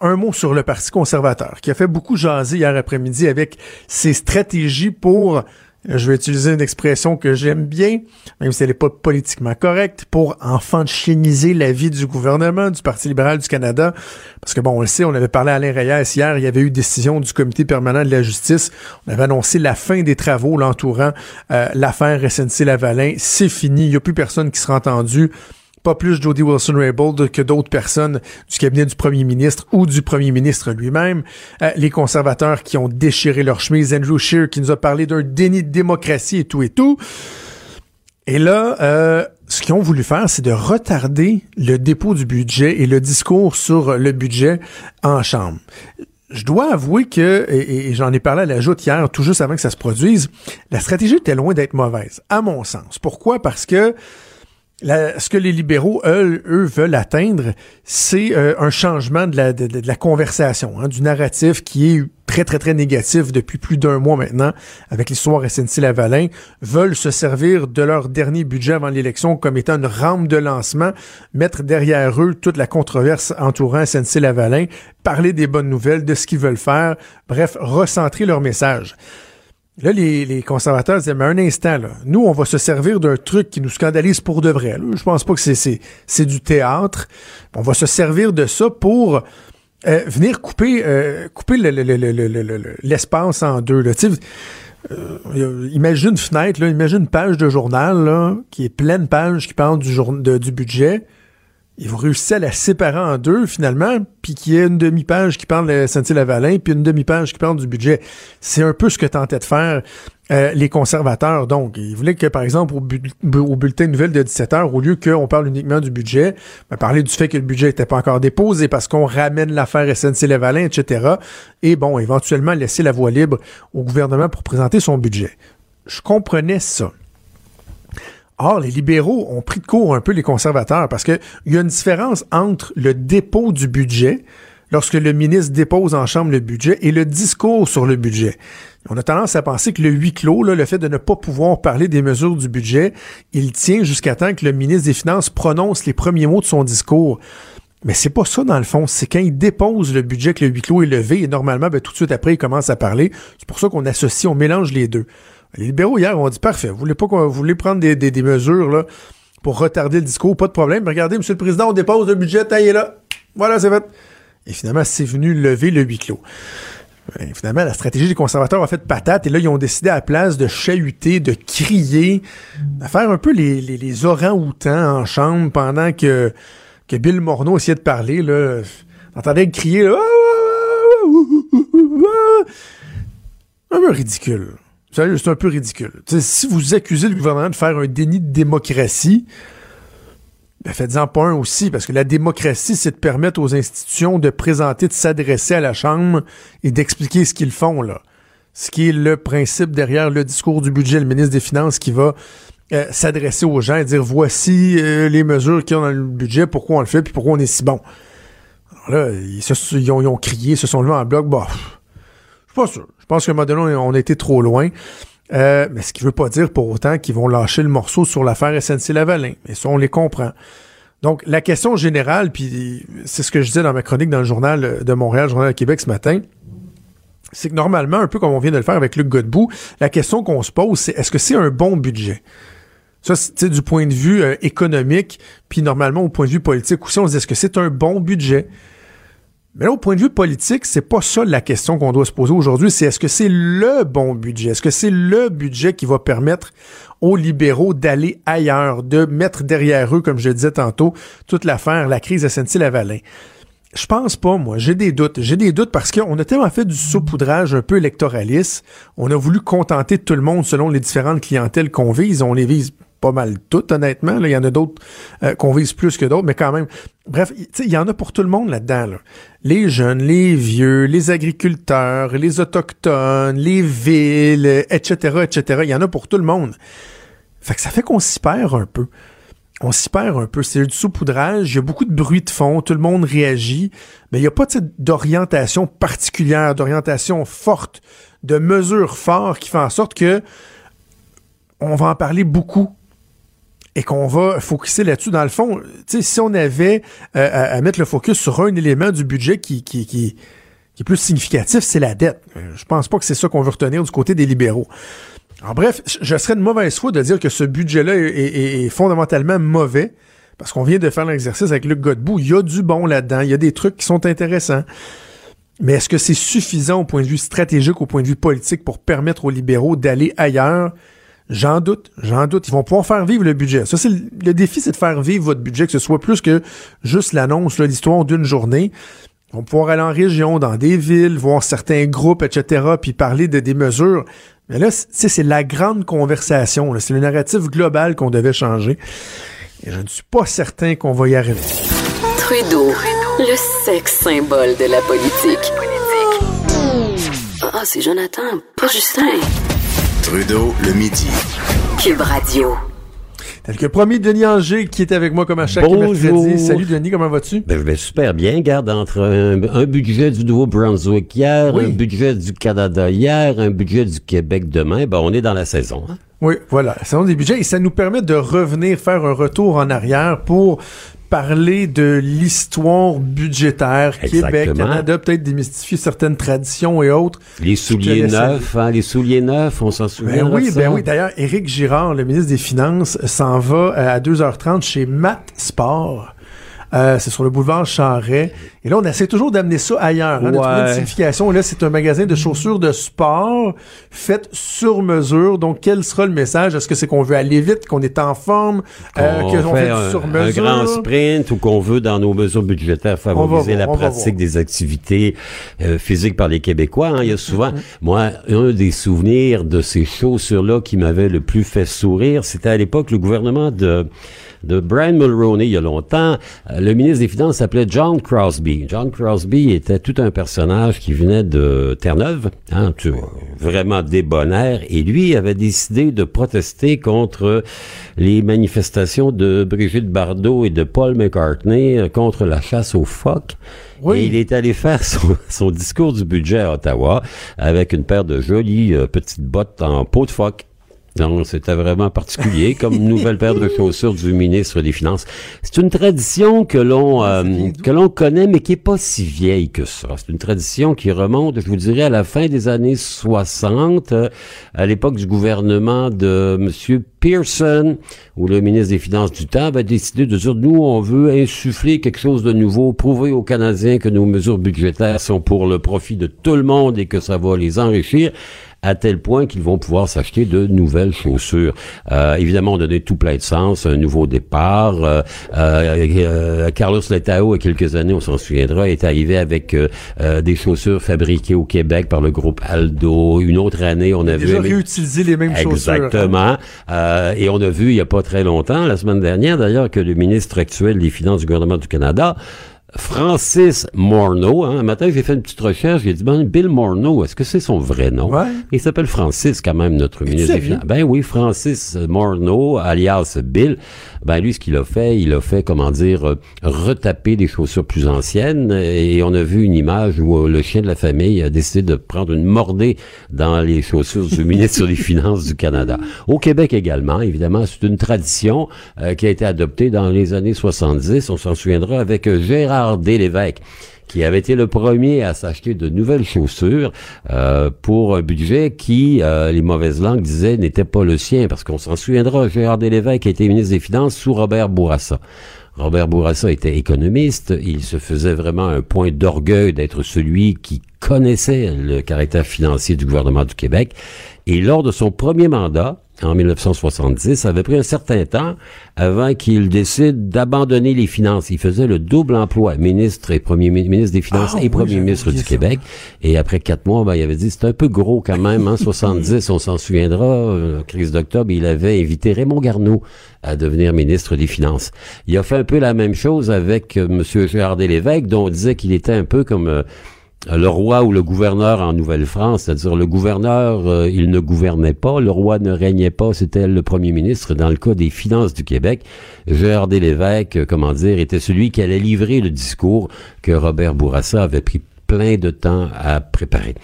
un mot sur le Parti conservateur, qui a fait beaucoup jaser hier après-midi avec ses stratégies pour je vais utiliser une expression que j'aime bien, même si elle n'est pas politiquement correcte, pour enfantieniser la vie du gouvernement, du Parti libéral du Canada. Parce que bon, on le sait, on avait parlé à Alain Reyes hier, il y avait eu décision du comité permanent de la justice. On avait annoncé la fin des travaux l'entourant euh, l'affaire SNC-Lavalin. C'est fini, il n'y a plus personne qui sera entendu pas plus Jody Wilson-Raybould que d'autres personnes du cabinet du premier ministre ou du premier ministre lui-même. Euh, les conservateurs qui ont déchiré leur chemise, Andrew Scheer qui nous a parlé d'un déni de démocratie et tout et tout. Et là, euh, ce qu'ils ont voulu faire, c'est de retarder le dépôt du budget et le discours sur le budget en Chambre je dois avouer que, et, j'en ai parlé à la joute hier, tout juste avant que ça se produise, la stratégie était loin d'être mauvaise, à mon sens. Pourquoi? Parce que ce que les libéraux, eux, eux veulent atteindre, c'est euh, un changement de la, de, la conversation, hein, du narratif qui est très, très, très négatif depuis plus d'un mois maintenant avec l'histoire SNC-Lavalin, veulent se servir de leur dernier budget avant l'élection comme étant une rampe de lancement, mettre derrière eux toute la controverse entourant SNC-Lavalin, parler des bonnes nouvelles, de ce qu'ils veulent faire, bref, recentrer leur message. Là, les, conservateurs disaient, mais un instant, là, nous, on va se servir d'un truc qui nous scandalise pour de vrai. Je pense pas que c'est, du théâtre. On va se servir de ça pour euh, venir couper, euh, couper l'espace en deux. Là. Euh, imagine une fenêtre, là, imagine une page de journal qui est pleine page qui parle du, jour, du budget ils vont réussir à la séparer en deux finalement, puis qu'il y ait une demi-page qui parle de Saint-Lavalin, puis une demi-page qui parle du budget. C'est un peu ce que tentaient de faire euh, les conservateurs. Donc, ils voulaient que, par exemple, au, bulletin de nouvelles de 17 heures, au lieu qu'on parle uniquement du budget, ben, parler du fait que le budget n'était pas encore déposé parce qu'on ramène l'affaire SNC-Lavalin, etc. Et bon, éventuellement laisser la voie libre au gouvernement pour présenter son budget. Je comprenais ça. Or, les libéraux ont pris de court un peu les conservateurs parce qu'il y a une différence entre le dépôt du budget, lorsque le ministre dépose en chambre le budget, et le discours sur le budget. On a tendance à penser que le huis clos, là, le fait de ne pas pouvoir parler des mesures du budget, il tient jusqu'à temps que le ministre des Finances prononce les premiers mots de son discours. Mais c'est pas ça dans le fond. C'est quand il dépose le budget que le huis clos est levé et normalement, ben, tout de suite après, il commence à parler. C'est pour ça qu'on associe, on mélange les deux. Les libéraux hier ont dit parfait, vous voulez pas vous voulez prendre des, des, mesures là, pour retarder le discours, pas de problème. regardez, Monsieur le Président, on dépose le budget, taillez là. Voilà, c'est fait. Et finalement, c'est venu lever le huis clos. Ben, finalement, la stratégie des conservateurs a fait patate et là, ils ont décidé à la place de chahuter, de crier, de faire un peu les, les, les orangs-outans en chambre pendant que, que Bill Morneau essayait de parler. Là. Entendait crier un peu ridicule. C'est un peu ridicule. si vous accusez le gouvernement de faire un déni de démocratie, ben faites-en pas un aussi, parce que la démocratie, c'est de permettre aux institutions de présenter, de s'adresser à la Chambre et d'expliquer ce qu'ils font, là. Ce qui est le principe derrière le discours du budget, le ministre des Finances qui va euh, s'adresser aux gens et dire voici euh, les mesures qu'il y a dans le budget, pourquoi on le fait, puis pourquoi on est si bon. Alors là, ils, ont, crié, ils se sont levés en bloc, bah, je suis pas sûr. Je pense qu'à un on a été trop loin. Euh, mais ce qui veut pas dire pour autant qu'ils vont lâcher le morceau sur l'affaire SNC-Lavalin. Mais ça, on les comprend. Donc, la question générale, puis c'est ce que je disais dans ma chronique dans le journal de Montréal, le journal de Québec ce matin, c'est que normalement, un peu comme on vient de le faire avec Luc Godbout, la question qu'on se pose, c'est est-ce que c'est un bon budget? Ça, c'est du point de vue euh, économique, puis normalement au point de vue politique aussi, on se dit est-ce que c'est un bon budget? Mais là, au point de vue politique, c'est pas ça la question qu'on doit se poser aujourd'hui. C'est est-ce que c'est le bon budget? Est-ce que c'est le budget qui va permettre aux libéraux d'aller ailleurs, de mettre derrière eux, comme je disais tantôt, toute l'affaire, la crise SNC-Lavalin? Je pense pas, moi. J'ai des doutes. J'ai des doutes parce qu'on a tellement fait du saupoudrage un peu électoraliste. On a voulu contenter tout le monde selon les différentes clientèles qu'on vise. On les vise pas mal toutes, honnêtement. Il y en a d'autres euh, qu'on vise plus que d'autres, mais quand même. Bref, il y en a pour tout le monde là-dedans. Les jeunes, les vieux, les agriculteurs, les autochtones, les villes, etc., etc. Il y en a pour tout le monde. Fait que ça fait qu'on s'y perd un peu. On s'y perd un peu. C'est du saupoudrage. Il y a beaucoup de bruit de fond. Tout le monde réagit. Mais il n'y a pas d'orientation particulière, d'orientation forte, de mesures fortes qui font en sorte que on va en parler beaucoup et qu'on va focuser là-dessus. Dans le fond, si on avait euh, à, mettre le focus sur un élément du budget qui, est plus significatif, c'est la dette. Euh, je pense pas que c'est ça qu'on veut retenir du côté des libéraux. En bref, je serais de mauvaise foi de dire que ce budget-là est, fondamentalement mauvais, parce qu'on vient de faire l'exercice avec Luc Godbout. Il y a du bon là-dedans, il y a des trucs qui sont intéressants. Mais est-ce que c'est suffisant au point de vue stratégique, au point de vue politique, pour permettre aux libéraux d'aller ailleurs? J'en doute, j'en doute. Ils vont pouvoir faire vivre le budget. Ça, c'est le, défi, c'est de faire vivre votre budget, que ce soit plus que juste l'annonce, l'histoire d'une journée. Ils vont pouvoir aller en région, dans des villes, voir certains groupes, etc., puis parler de des mesures. Mais là, c'est la grande conversation. C'est le narratif global qu'on devait changer. Et je ne suis pas certain qu'on va y arriver. Trudeau, le sexe symbole de la politique. Ah, c'est Jonathan, pas Justin. Trudeau, le midi. Cube Radio. Tel que promis, Denis Anger, qui est avec moi comme à chaque mercredi. Salut Denis, comment vas-tu? Ben, je vais super bien. Garde entre un, budget du Nouveau-Brunswick hier, un budget du Canada hier, un budget du Québec demain. Ben, on est dans la saison. Hein? Oui, voilà, la saison des budgets. Et ça nous permet de revenir faire un retour en arrière pour parler de l'histoire budgétaire Québec, Canada, peut-être démystifier certaines traditions et autres. Les souliers neufs, hein, les souliers neufs, on s'en souvient. Ben oui, ben oui. D'ailleurs, Éric Girard, le ministre des Finances, s'en va à 2h30 chez Matt Sport. Euh, c'est sur le boulevard Charret. Et là, on essaie toujours d'amener ça ailleurs, hein, de trouver une signification. Là, c'est un magasin de chaussures de sport faites sur mesure. Donc, quel sera le message? Est-ce que c'est qu'on veut aller vite, qu'on est en forme, euh, qu'on fait, un, sur mesure? Un grand sprint ou qu'on veut, dans nos mesures budgétaires, favoriser la pratique des activités euh, physiques par les Québécois. Hein. Il y a souvent, mm-hmm. moi, un des souvenirs de ces chaussures-là qui m'avait le plus fait sourire, c'était à l'époque le gouvernement de de Brian Mulroney il y a longtemps, le ministre des Finances s'appelait John Crosby. John Crosby était tout un personnage qui venait de Terre-Neuve, hein, vraiment débonnaire, et lui avait décidé de protester contre les manifestations de Brigitte Bardot et de Paul McCartney euh, contre la chasse aux phoques. Oui. Et il est allé faire son, discours du budget à Ottawa avec une paire de jolies euh, petites bottes en peau de phoque. Donc, c'était vraiment particulier comme nouvelle paire de chaussures du ministre des Finances. C'est une tradition que l'on euh, que l'on connaît, mais qui est pas si vieille que ça. C'est une tradition qui remonte, je vous dirais, à la fin des années 60, euh, à l'époque du gouvernement de Monsieur Pearson, où le ministre des Finances du temps avait décidé de dire, nous, on veut insuffler quelque chose de nouveau, prouver aux Canadiens que nos mesures budgétaires sont pour le profit de tout le monde et que ça va les enrichir à tel point qu'ils vont pouvoir s'acheter de nouvelles chaussures. Euh, évidemment, on donnait tout plein de sens, un nouveau départ. Euh, euh, Carlos Letao, il y a quelques années, on s'en souviendra, est arrivé avec des chaussures fabriquées au Québec par le groupe Aldo. Une autre année, on a, vu... Déjà réutilisé les mêmes chaussures. Exactement. et on a vu, il n'y a pas très longtemps, la semaine dernière d'ailleurs, que le ministre actuel des Finances du gouvernement du Canada Francis Morneau. Hein. Un matin, j'ai fait une petite recherche. J'ai dit, ben, Bill Morneau, est-ce que c'est son vrai nom? Il s'appelle Francis, quand même, notre ministre des Finances. Ben oui, Francis Morneau, alias Bill. Ben lui, ce qu'il a fait, il a fait, comment dire, euh, retaper des chaussures plus anciennes. Et on a vu une image où euh, le chien de la famille a décidé de prendre une mordée dans les chaussures du ministre des Finances du Canada. Au Québec également, évidemment, c'est une tradition euh, qui a été adoptée dans les années 70. On s'en souviendra avec Gérard Lévesque qui avait été le premier à s'acheter de nouvelles chaussures euh, pour un budget qui, euh, les mauvaises langues disaient, n'était pas le sien, parce qu'on s'en souviendra, Gérard Lévesque était ministre des Finances sous Robert Bourassa. Robert Bourassa était économiste, il se faisait vraiment un point d'orgueil d'être celui qui connaissait le caractère financier du gouvernement du Québec, et lors de son premier mandat, en 1970, ça avait pris un certain temps avant qu'il décide d'abandonner les finances. Il faisait le double emploi, ministre et premier ministre des Finances ah et premier ministre du Québec. Et après quatre mois, ben, il avait dit, c'est un peu gros quand même, en 70, on s'en souviendra, euh, crise d'octobre, il avait invité Raymond Garneau à devenir ministre des Finances. Il a fait un peu la même chose avec euh, M. Gérard Lévesque, dont on disait qu'il était un peu comme... Euh, le roi ou le gouverneur en Nouvelle-France, c'est-à-dire le gouverneur, euh, il ne gouvernait pas, le roi ne régnait pas, c'était le premier ministre. Dans le cas des finances du Québec, Gérard Lévesque, euh, comment dire, était celui qui allait livrer le discours que Robert Bourassa avait pris plein de temps à préparer.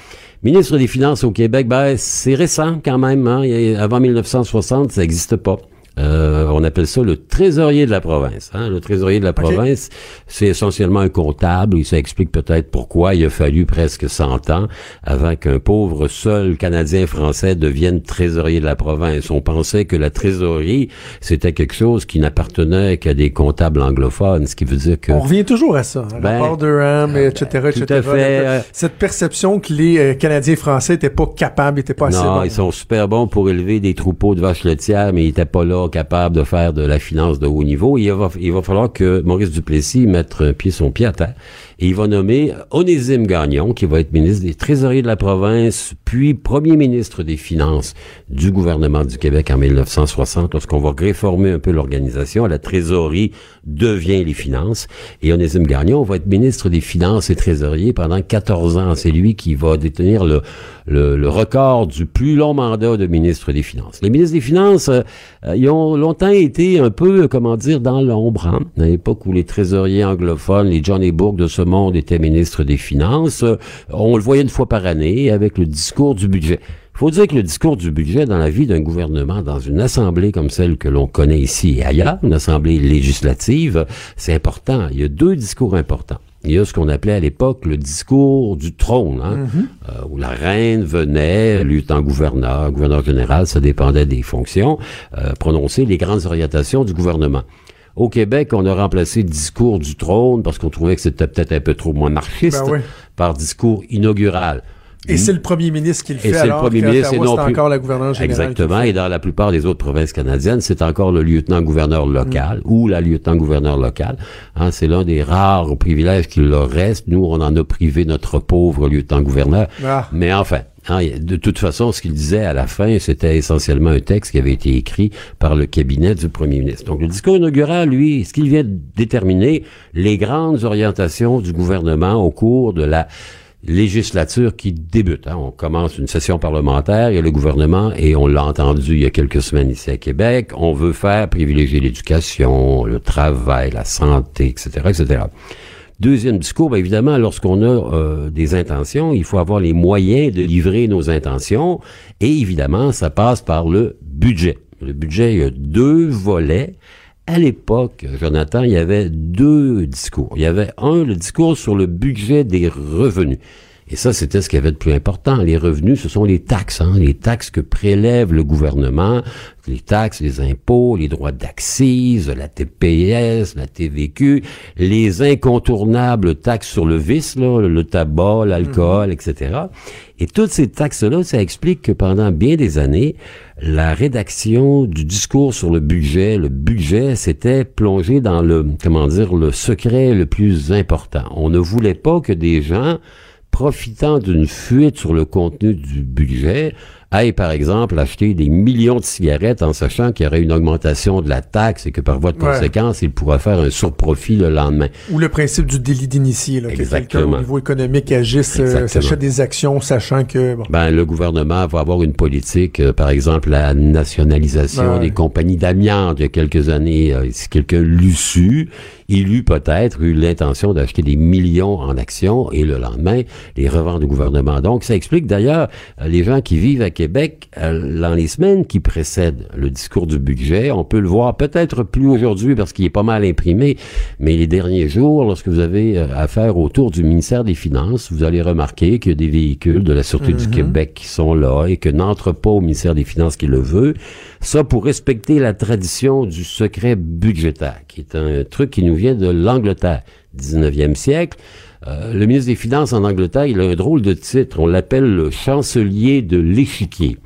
Ministre des Finances au Québec, ben, c'est récent quand même. Hein? Avant 1960, ça n'existe pas. Euh, on appelle ça le trésorier de la province. Hein? Le trésorier de la province, c'est essentiellement un comptable et ça explique peut-être pourquoi il a fallu presque 100 ans avant qu'un pauvre seul Canadien français devienne trésorier de la province. On pensait que la trésorerie, c'était quelque chose qui n'appartenait qu'à des comptables anglophones, ce qui veut dire que... On revient toujours à ça, hein? ben, rapport de etc., euh, etc. Tout à fait. Cette perception que les euh, Canadiens français étaient pas capables, étaient pas assez Non, ils sont super bons pour élever des troupeaux de vaches laitières, mais ils étaient pas là capable de faire de la finance de haut niveau. Il va, il va falloir que Maurice Duplessis mette un pied, son pied à terre. Et il va nommer Onésime Gagnon, qui va être ministre des Trésoriers de la province, puis premier ministre des Finances du gouvernement du Québec en 1960, lorsqu'on va réformer un peu l'organisation. La trésorerie devient les finances. Et Onésime Gagnon va être ministre des Finances et trésorier pendant 14 ans. C'est lui qui va détenir le, le, record du plus long mandat de ministre des Finances. Les ministres des Finances, euh, ils ont longtemps été un peu, comment dire, dans l'ombre, hein, à l'époque où les trésoriers anglophones, les Johnny Bourke de ce monde étaient ministres des Finances. On le voyait une fois par année avec le discours du budget. Il faut dire que le discours du budget dans la vie d'un gouvernement, dans une assemblée comme celle que l'on connaît ici et ailleurs, une assemblée législative, c'est important. Il y a deux discours importants. Il y a ce qu'on appelait à l'époque le discours du trône, hein, mhm. euh, où la reine venait, lieutenant-gouverneur, gouverneur général, ça dépendait des fonctions, euh, prononcer les grandes orientations du gouvernement. Au Québec, on a remplacé le discours du trône parce qu'on trouvait que c'était peut-être un peu trop monarchiste ben par discours inaugural. Et c'est le premier ministre qui le fait. Et c'est le premier ministre et non plus. encore la gouverneure générale. Exactement. Et dans la plupart des autres provinces canadiennes, c'est encore le lieutenant-gouverneur local mm. ou la lieutenant-gouverneur locale. Hein, c'est l'un des rares privilèges qui leur reste. Nous, on en a privé notre pauvre lieutenant-gouverneur. Ah. Mais enfin, de toute façon, ce qu'il disait à la fin, c'était essentiellement un texte qui avait été écrit par le cabinet du premier ministre. Donc le discours inaugural, lui, ce qu'il vient de déterminer les grandes orientations du gouvernement au cours de la législature qui débute. Hein. On commence une session parlementaire, il y a le gouvernement, et on l'a entendu il y a quelques semaines ici à Québec, on veut faire privilégier l'éducation, le travail, la santé, etc., etc. Deuxième discours, bien évidemment, lorsqu'on a euh, des intentions, il faut avoir les moyens de livrer nos intentions. Et évidemment, ça passe par le budget. Le budget, il y a deux volets. À l'époque, Jonathan, il y avait deux discours. Il y avait un, le discours sur le budget des revenus. Et ça, c'était ce qu'il y avait de plus important. Les revenus, ce sont les taxes, hein, les taxes que prélève le gouvernement, les taxes, les impôts, les droits d'accise, la TPS, la TVQ, les incontournables taxes sur le vice, là, le tabac, l'alcool, mhm. etc. Et toutes ces taxes-là, ça explique que pendant bien des années, la rédaction du discours sur le budget, le budget, s'était plongé dans le, comment dire, le secret le plus important. On ne voulait pas que des gens profitant d'une fuite sur le contenu du budget, aille, par exemple, acheter des millions de cigarettes en sachant qu'il y aurait une augmentation de la taxe et que par voie de conséquence, il pourra faire un surprofit le lendemain. Ou le principe du délit d'initié, que quelqu'un au niveau économique agisse, euh, s'achète des actions sachant que... Ben, le gouvernement va avoir une politique, euh, par exemple, la nationalisation des compagnies d'amiante. Il y a quelques années. Euh, si quelqu'un l'eût su, il eut peut-être eu l'intention d'acheter des millions en actions et le lendemain, les revendre au gouvernement. Donc, ça explique d'ailleurs euh, les gens qui vivent à Québec euh, dans les semaines qui précèdent le discours du budget. On peut le voir peut-être plus aujourd'hui parce qu'il est pas mal imprimé, mais les derniers jours, lorsque vous avez euh, affaire autour du ministère des Finances, vous allez remarquer qu'il y a des véhicules de la Sûreté du mhm. Québec qui sont là et que n'entre pas au ministère des Finances qui le veut. Ça pour respecter la tradition du secret budgétaire, qui est un truc qui nous vient de l'Angleterre, 19e siècle. Euh, le ministre des Finances en Angleterre, il a un drôle de titre. On l'appelle le chancelier de l'échiquier.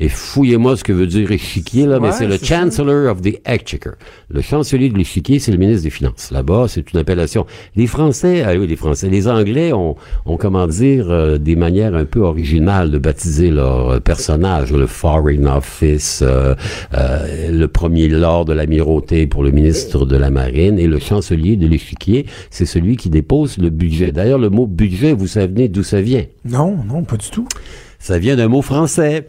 Et fouillez-moi ce que veut dire échiquier, là, mais c'est le Chancellor of the Exchequer. Le chancelier de l'échiquier, c'est le ministre des Finances. Là-bas, c'est une appellation. Les Français, ah oui, les Français, les Anglais ont, ont comment dire, euh, des manières un peu originales de baptiser leur personnage. Le Foreign Office, euh, euh, le premier lord de l'amirauté pour le ministre de la Marine et le chancelier de l'échiquier, c'est celui qui dépose le budget. D'ailleurs, le mot budget, vous savez d'où ça vient? Non, non, pas du tout. Ça vient d'un mot français.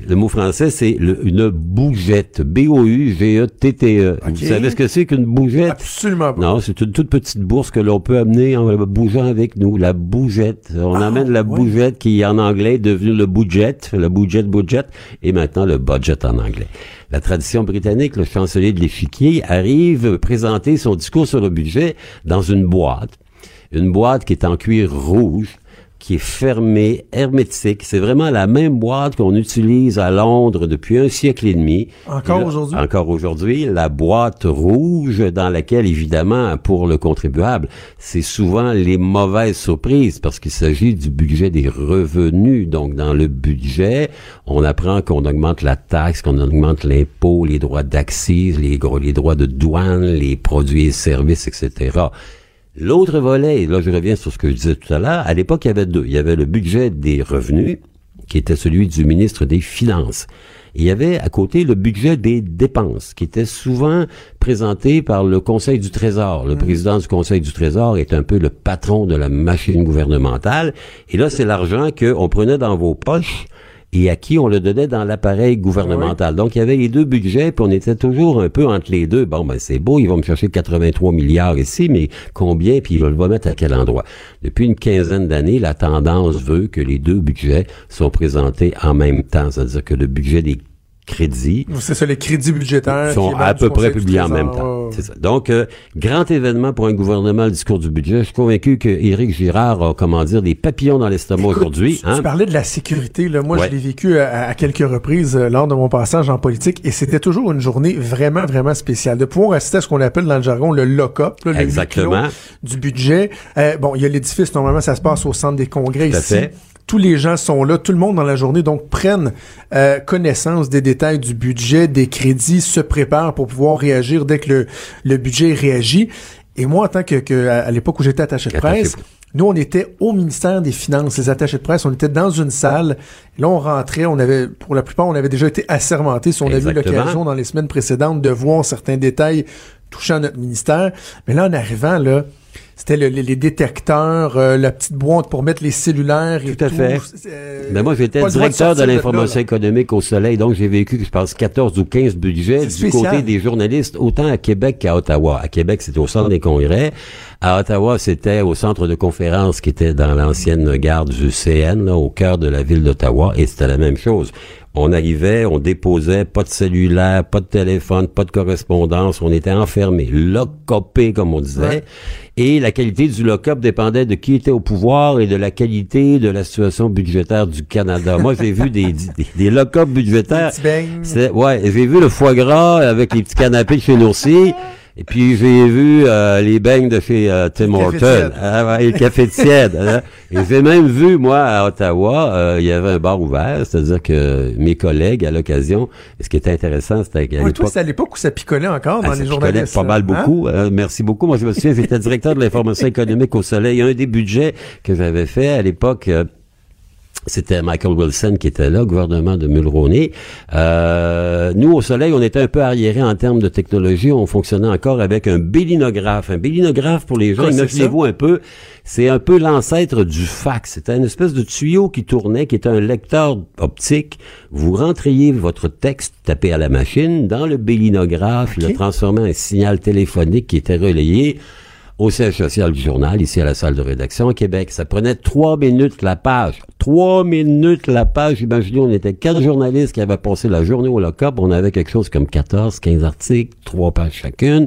Le mot français, c'est une bougette. B-O-U-G-E-T-T-E. E. Vous savez ce que c'est qu'une bougette? Absolument pas. Non, c'est une toute petite bourse que l'on peut amener en bougeant avec nous. La bougette. On ah, amène la bougette qui, en anglais, est devenue le budget, le budget budget, et maintenant le budget en anglais. La tradition britannique, le chancelier de l'échiquier, arrive présenter son discours sur le budget dans une boîte. Une boîte qui est en cuir rouge qui est fermée, hermétique. C'est vraiment la même boîte qu'on utilise à Londres depuis un siècle et demi. Encore aujourd'hui? Encore aujourd'hui. La boîte rouge dans laquelle, évidemment, pour le contribuable, c'est souvent les mauvaises surprises parce qu'il s'agit du budget des revenus. Donc, dans le budget, on apprend qu'on augmente la taxe, qu'on augmente l'impôt, les droits d'accise, les, les droits de douane, les produits et services, etc. L'autre volet, et là je reviens sur ce que je disais tout à l'heure, à l'époque il y avait deux. Il y avait le budget des revenus, qui était celui du ministre des Finances. il y avait à côté le budget des dépenses, qui était souvent présenté par le Conseil du Trésor. Le mmh. président du Conseil du Trésor est un peu le patron de la machine gouvernementale. Et là, c'est l'argent qu'on prenait dans vos poches et à qui on le donnait dans l'appareil gouvernemental. Donc, il y avait les deux budgets, puis on était toujours un peu entre les deux. Bon, ben c'est beau, ils vont me chercher 83 milliards ici, mais combien, puis vont le mettre à quel endroit? Depuis une quinzaine d'années, la tendance veut que les deux budgets sont présentés en même temps, c'est-à-dire que le budget des crédits. C'est ça, les crédits budgétaires. Sont à peu près publiés en même temps. C'est ça. Donc, euh, grand événement pour un gouvernement, le discours du budget. Je suis convaincu que Éric Girard a, comment dire, des papillons dans l'estomac aujourd'hui. Hein? Tu parlais de la sécurité. Là. Moi, je l'ai vécu à, quelques reprises euh, lors de mon passage en politique et c'était toujours une journée vraiment, vraiment spéciale. De pouvoir assister à ce qu'on appelle dans le jargon le lock-up, le Exactement. du budget. Euh, bon, il y a l'édifice, normalement, ça se passe au centre des congrès Tout ici. Tous les gens sont là, tout le monde dans la journée, donc prennent euh, connaissance des détails du budget, des crédits, se préparent pour pouvoir réagir dès que le, le budget réagit. Et moi, en tant que, que à l'époque où j'étais attaché de presse, Nous, on était au ministère des Finances, les attachés de presse, on était dans une salle. Et là, on rentrait, on avait, pour la plupart, on avait déjà été assermentés. Si on a eu l'occasion dans les semaines précédentes de voir certains détails touchant notre ministère. Mais là, en arrivant, là, c'était les détecteurs, euh, la petite boîte pour mettre les cellulaires et tout. à fait. Euh, Mais moi, j'étais directeur de, l'information économique au Soleil, donc j'ai vécu, je pense, 14 ou 15 budgets du côté des journalistes, autant à Québec qu'à Ottawa. À Québec, c'était au centre des congrès. À Ottawa, c'était au centre de conférence qui était dans l'ancienne gare du CN, là, au cœur de la ville d'Ottawa, et c'était la même chose. On arrivait, on déposait, pas de cellulaire, pas de téléphone, pas de correspondance, on était enfermés, lockupés, comme on disait. Et la qualité du lock-up dépendait de qui était au pouvoir et de la qualité de la situation budgétaire du Canada. Moi, j'ai vu des, des, des lock-up budgétaires. Ouais, j'ai vu le foie gras avec les petits canapés de chez Nourcy. Et puis j'ai vu euh, les beignes de chez euh, Tim Horton, ah, ouais, le café tiède. Hein. Et j'ai même vu moi à Ottawa, euh, il y avait un bar ouvert, c'est-à-dire que mes collègues à l'occasion, ce qui était intéressant, c'était qu'à oui, toi, c'était à l'époque où ça picolait encore dans ah, les journalistes. Pas mal beaucoup. Hein? merci beaucoup. Moi je me souviens, j'étais directeur de l'information économique au Soleil. Un des budgets que j'avais fait à l'époque c'était Michael Wilson qui était là, gouvernement de Mulroney. Euh, nous, au Soleil, on était un peu arriérés en termes de technologie. On fonctionnait encore avec un bélinographe. Un bélinographe, pour les gens, imaginez-vous un peu, c'est un peu l'ancêtre du fax. C'était une espèce de tuyau qui tournait, qui était un lecteur optique. Vous rentriez votre texte tapé à la machine dans le bélinographe, le transformait en signal téléphonique qui était relayé au siège social du journal, ici à la salle de rédaction à Québec. Ça prenait trois minutes la page. Trois minutes la page. Imaginez, on était quatre journalistes qui avaient passé la journée au lock-up. On avait quelque chose comme 14, 15 articles, trois pages chacune.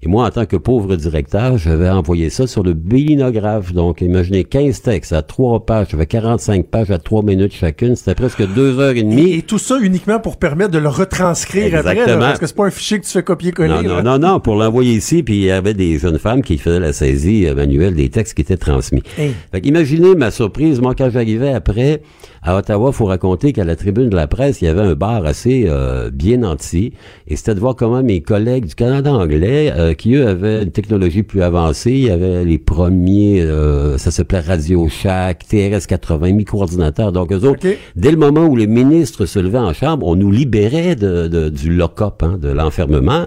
Et moi, en tant que pauvre directeur, je vais envoyer ça sur le bélinographe. Donc, imaginez 15 textes à 3 pages, j'avais 45 pages à 3 minutes chacune. C'était presque 2 heures et demie. Et, tout ça uniquement pour permettre de le retranscrire Exactement. après, parce que c'est pas un fichier que tu fais copier-coller. Non, non, non, non, pour l'envoyer ici, puis il y avait des jeunes femmes qui faisaient la saisie euh, manuelle des textes qui étaient transmis. Fait imaginez ma surprise, moi, quand j'arrivais après, à Ottawa, faut raconter qu'à la tribune de la presse, il y avait un bar assez euh, bien nanti, et c'était de voir comment mes collègues du Canada anglais, euh, qui eux avaient une technologie plus avancée, il y avait les premiers, euh, ça s'appelait Radio Shack, TRS 80, micro-ordinateur. Donc eux autres, dès le moment où les ministres se levaient en chambre, on nous libérait de, du lock-up, hein, de l'enfermement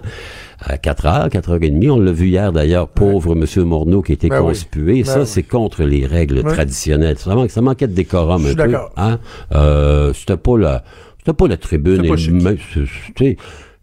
à 4 heures, 4 heures et demie. On l'a vu hier d'ailleurs, pauvre Monsieur Morneau qui était ben conspué. Ben ça, c'est contre les règles traditionnelles. Ça, ça manquait de décorum un peu. Hein? Euh, c'était pas la, c'était pas la tribune.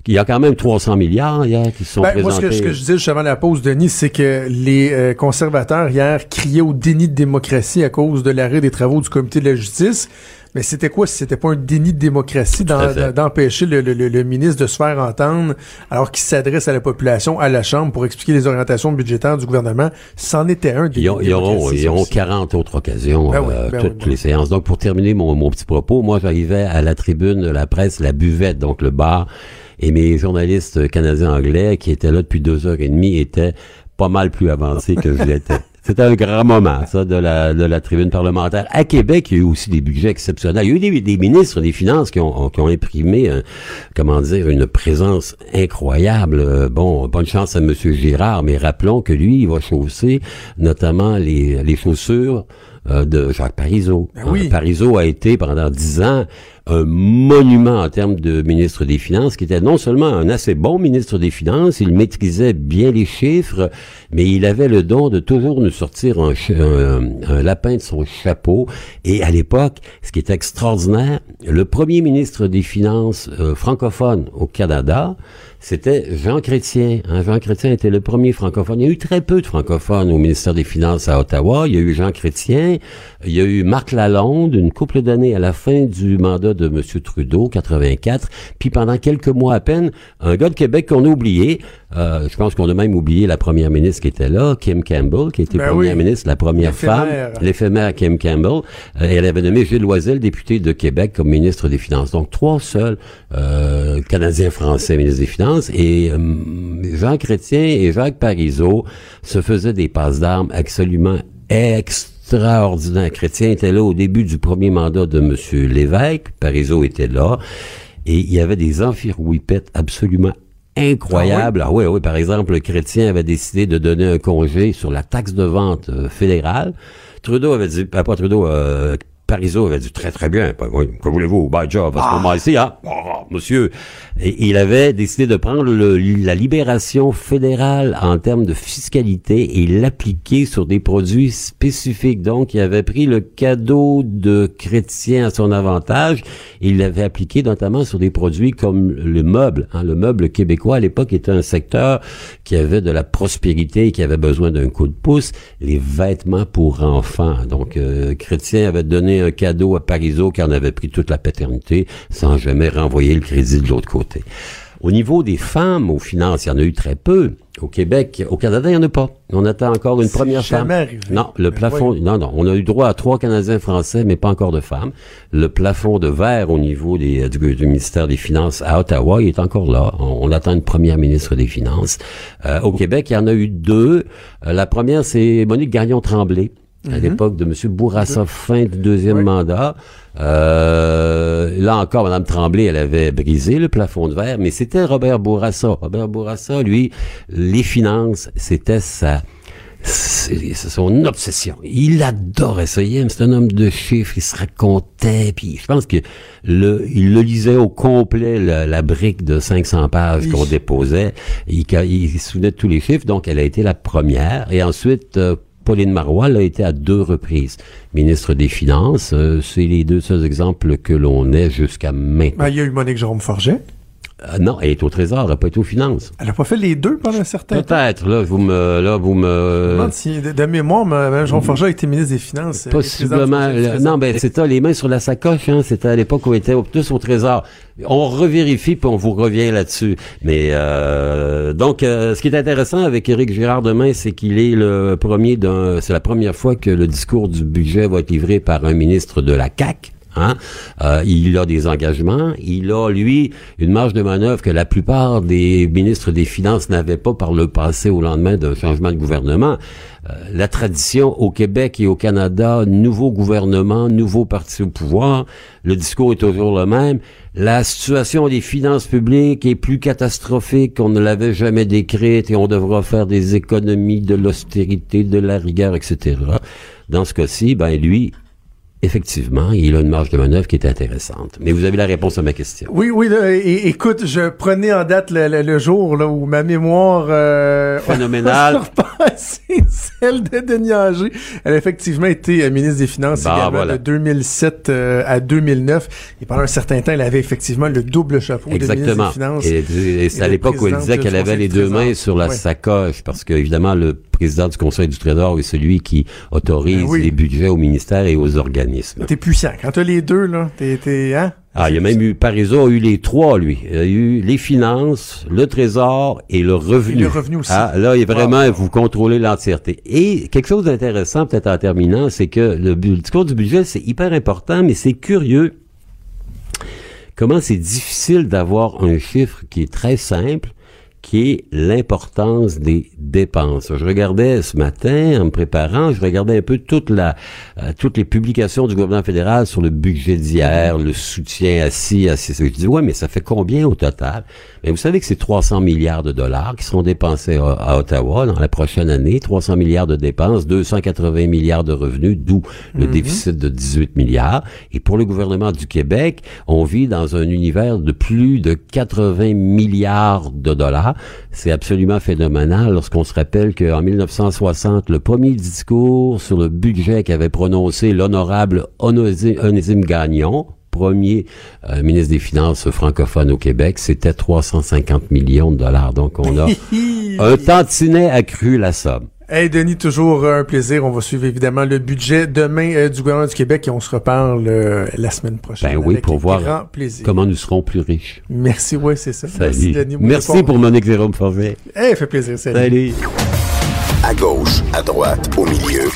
Il y a quand même 300 milliards hier qui sont présentés. Moi, ce que, ce que, je disais juste avant la pause, Denis, c'est que les euh, conservateurs hier criaient au déni de démocratie à cause de l'arrêt des travaux du comité de la justice. Mais c'était quoi si c'était pas un déni de démocratie d'empêcher le, le, le, ministre de se faire entendre alors qu'il s'adresse à la population, à la Chambre, pour expliquer les orientations budgétaires du gouvernement? C'en était un déni ils, auront, ils auront 40 autres occasions, ben euh, ben toutes ben les séances. Donc, pour terminer mon, mon petit propos, moi, j'arrivais à la tribune de la presse, la buvette, donc le bar, et mes journalistes canadiens-anglais qui étaient là depuis deux heures et demie étaient pas mal plus avancés que je l'étais. C'était un grand moment, ça, de la, tribune parlementaire. À Québec, il y a eu aussi des budgets exceptionnels. Il y a eu des, ministres des Finances qui ont, qui imprimé, comment dire, une présence incroyable. Bon, bonne chance à M. Girard, mais rappelons que lui, il va chausser notamment les chaussures euh, de Jacques Parizeau. Ben oui. Parizeau a été pendant dix ans un monument en termes de ministre des Finances, qui était non seulement un assez bon ministre des Finances, il maîtrisait bien les chiffres, mais il avait le don de toujours nous sortir un, un, lapin de son chapeau. Et à l'époque, ce qui est extraordinaire, le premier ministre des Finances euh, francophone au Canada, c'était Jean Chrétien. Hein. Jean Chrétien était le premier francophone. Il y a eu très peu de francophones au ministère des Finances à Ottawa. Il y a eu Jean Chrétien, il y a eu Marc Lalonde, une couple d'années à la fin du mandat de M. Trudeau, 84. Puis pendant quelques mois à peine, un gars de Québec qu'on a oublié, euh, je pense qu'on a même oublié la première ministre qui était là, Kim Campbell, qui était ben première ministre, la première femme, l'éphémère Kim Campbell. Euh, et elle avait nommé Gilles Loisel, député de Québec, comme ministre des Finances. Donc trois seuls euh, Canadiens-Français ministres des Finances. Et Jean Chrétien et Jacques Parizeau se faisaient des passes d'armes absolument extraordinaires. Chrétien était là au début du premier mandat de M. Lévesque, Parizeau était là, et il y avait des amphirouipettes absolument incroyables. Ah oui? oui, par exemple, le chrétien avait décidé de donner un congé sur la taxe de vente euh, fédérale. Trudeau avait dit, pas Trudeau, euh, Parizeau avait dit très très bien. Que voulez-vous? Bye job à ce ah. moment-ci, hein? Oh, monsieur. Et il avait décidé de prendre le, la libération fédérale en termes de fiscalité et l'appliquer sur des produits spécifiques. Donc, il avait pris le cadeau de chrétien à son avantage et il l'avait appliqué notamment sur des produits comme le meuble. Hein. Le meuble québécois à l'époque était un secteur qui avait de la prospérité et qui avait besoin d'un coup de pouce. Les vêtements pour enfants. Donc, euh, chrétien avait donné un cadeau à Parizeau qui en avait pris toute la paternité sans jamais renvoyer le crédit de l'autre côté. Au niveau des femmes aux finances, il y en a eu très peu. Au Québec, au Canada, il n'y en a pas. On attend encore une première femme. Non, le plafond, non, non. On a eu droit à trois Canadiens français, mais pas encore de femmes. Le plafond de verre au niveau des, du, ministère des Finances à Ottawa, il est encore là. On, attend une première ministre des Finances. Euh, au Québec, il y en a eu deux. Euh, la première, c'est Monique Gagnon-Tremblay à mhm. l'époque de M. Bourassa, fin du deuxième mandat. Euh, là encore, Mme Tremblay, elle avait brisé le plafond de verre, mais c'était Robert Bourassa. Robert Bourassa, lui, les finances, c'était sa c'est son obsession. Il adorait ça. C'est un homme de chiffres. Il se racontait. Puis je pense que le, il le lisait au complet la, brique de 500 pages qu'on déposait. Il, il, souvenait de tous les chiffres. Donc elle a été la première. Et ensuite, euh, Pauline Marois a été à deux reprises ministre des Finances. Euh, c'est les deux seuls exemples que l'on ait jusqu'à maintenant. Ben, il y a eu Monique Jérôme Forget. Euh, non, elle est au Trésor, elle n'a pas été aux finances. Elle n'a pas fait les deux pendant un certain temps? Peut-être, là, vous me... Là, vous me... Si, de, mémoire, Mme Jean Forget a été ministre des Finances. Euh, Possiblement. non, ben, c'était les mains sur la sacoche, hein. C'était à l'époque où elle était tous au Trésor. On revérifie, puis on vous revient là-dessus. Mais, euh, donc, ce qui est intéressant avec Éric Girard demain, c'est qu'il est le premier d'un... C'est la première fois que le discours du budget va être livré par un ministre de la CAQ. Hein? Euh, il a des engagements, il a, lui, une marge de manœuvre que la plupart des ministres des Finances n'avaient pas par le passé au lendemain d'un changement de gouvernement. Euh, la tradition au Québec et au Canada, nouveau gouvernement, nouveau parti au pouvoir, le discours est toujours le même. La situation des finances publiques est plus catastrophique qu'on ne l'avait jamais décrite et on devra faire des économies, de l'austérité, de la rigueur, etc. Dans ce cas-ci, ben lui, Effectivement, il a une marge de manœuvre qui est intéressante. Mais vous avez la réponse à ma question. Oui, oui. écoute, je prenais en date le, jour là, où ma mémoire euh, phénoménale, celle de Denis Anger. Elle a effectivement été euh, ministre des Finances bah, également de 2007 euh, à 2009. Et pendant un certain temps, elle avait effectivement le double chapeau Exactement. de ministre des Finances. Et, et c'est à l'époque où elle disait qu'elle avait les deux mains sur la sacoche, parce que évidemment le président du Conseil du Trésor est celui qui autorise ben les budgets au ministère et aux organismes. T'es puissant. Quand t'as les deux, là, t'es, hein? Ah, il y a même eu, Parizeau a eu les trois, lui. Il a eu les finances, le trésor et le revenu. le revenu aussi. Ah, là, il est vraiment, vous contrôlez l'entièreté. Et quelque chose d'intéressant, peut-être en terminant, c'est que le, le discours du budget, c'est hyper important, mais c'est curieux comment c'est difficile d'avoir un chiffre qui est très simple, qui est l'importance des dépenses. Je regardais ce matin, en me préparant, je regardais un peu toute la, euh, toutes les publications du gouvernement fédéral sur le budget d'hier, le soutien assis, assis. Je dis, ouais, mais ça fait combien au total? Mais vous savez que c'est 300 milliards de dollars qui seront dépensés à, Ottawa dans la prochaine année, 300 milliards de dépenses, 280 milliards de revenus, d'où le mhm. déficit de 18 milliards. Et pour le gouvernement du Québec, on vit dans un univers de plus de 80 milliards de dollars. C'est absolument phénoménal lorsqu'on se rappelle qu'en 1960, le premier discours sur le budget qu'avait prononcé l'honorable Onésime Gagnon, premier euh, ministre des Finances francophone au Québec, c'était 350 millions de dollars. Donc, on a un tantinet accru la somme. Hey Denis, toujours un plaisir. On va suivre évidemment le budget demain euh, du gouvernement du Québec et on se reparle euh, la semaine prochaine. Ben oui, pour voir comment nous serons plus riches. Merci, oui, c'est ça. Merci Denis. Merci pour Monique Jérôme Forget. Hey, fait plaisir. Salut. salut. À gauche, à droite, au milieu.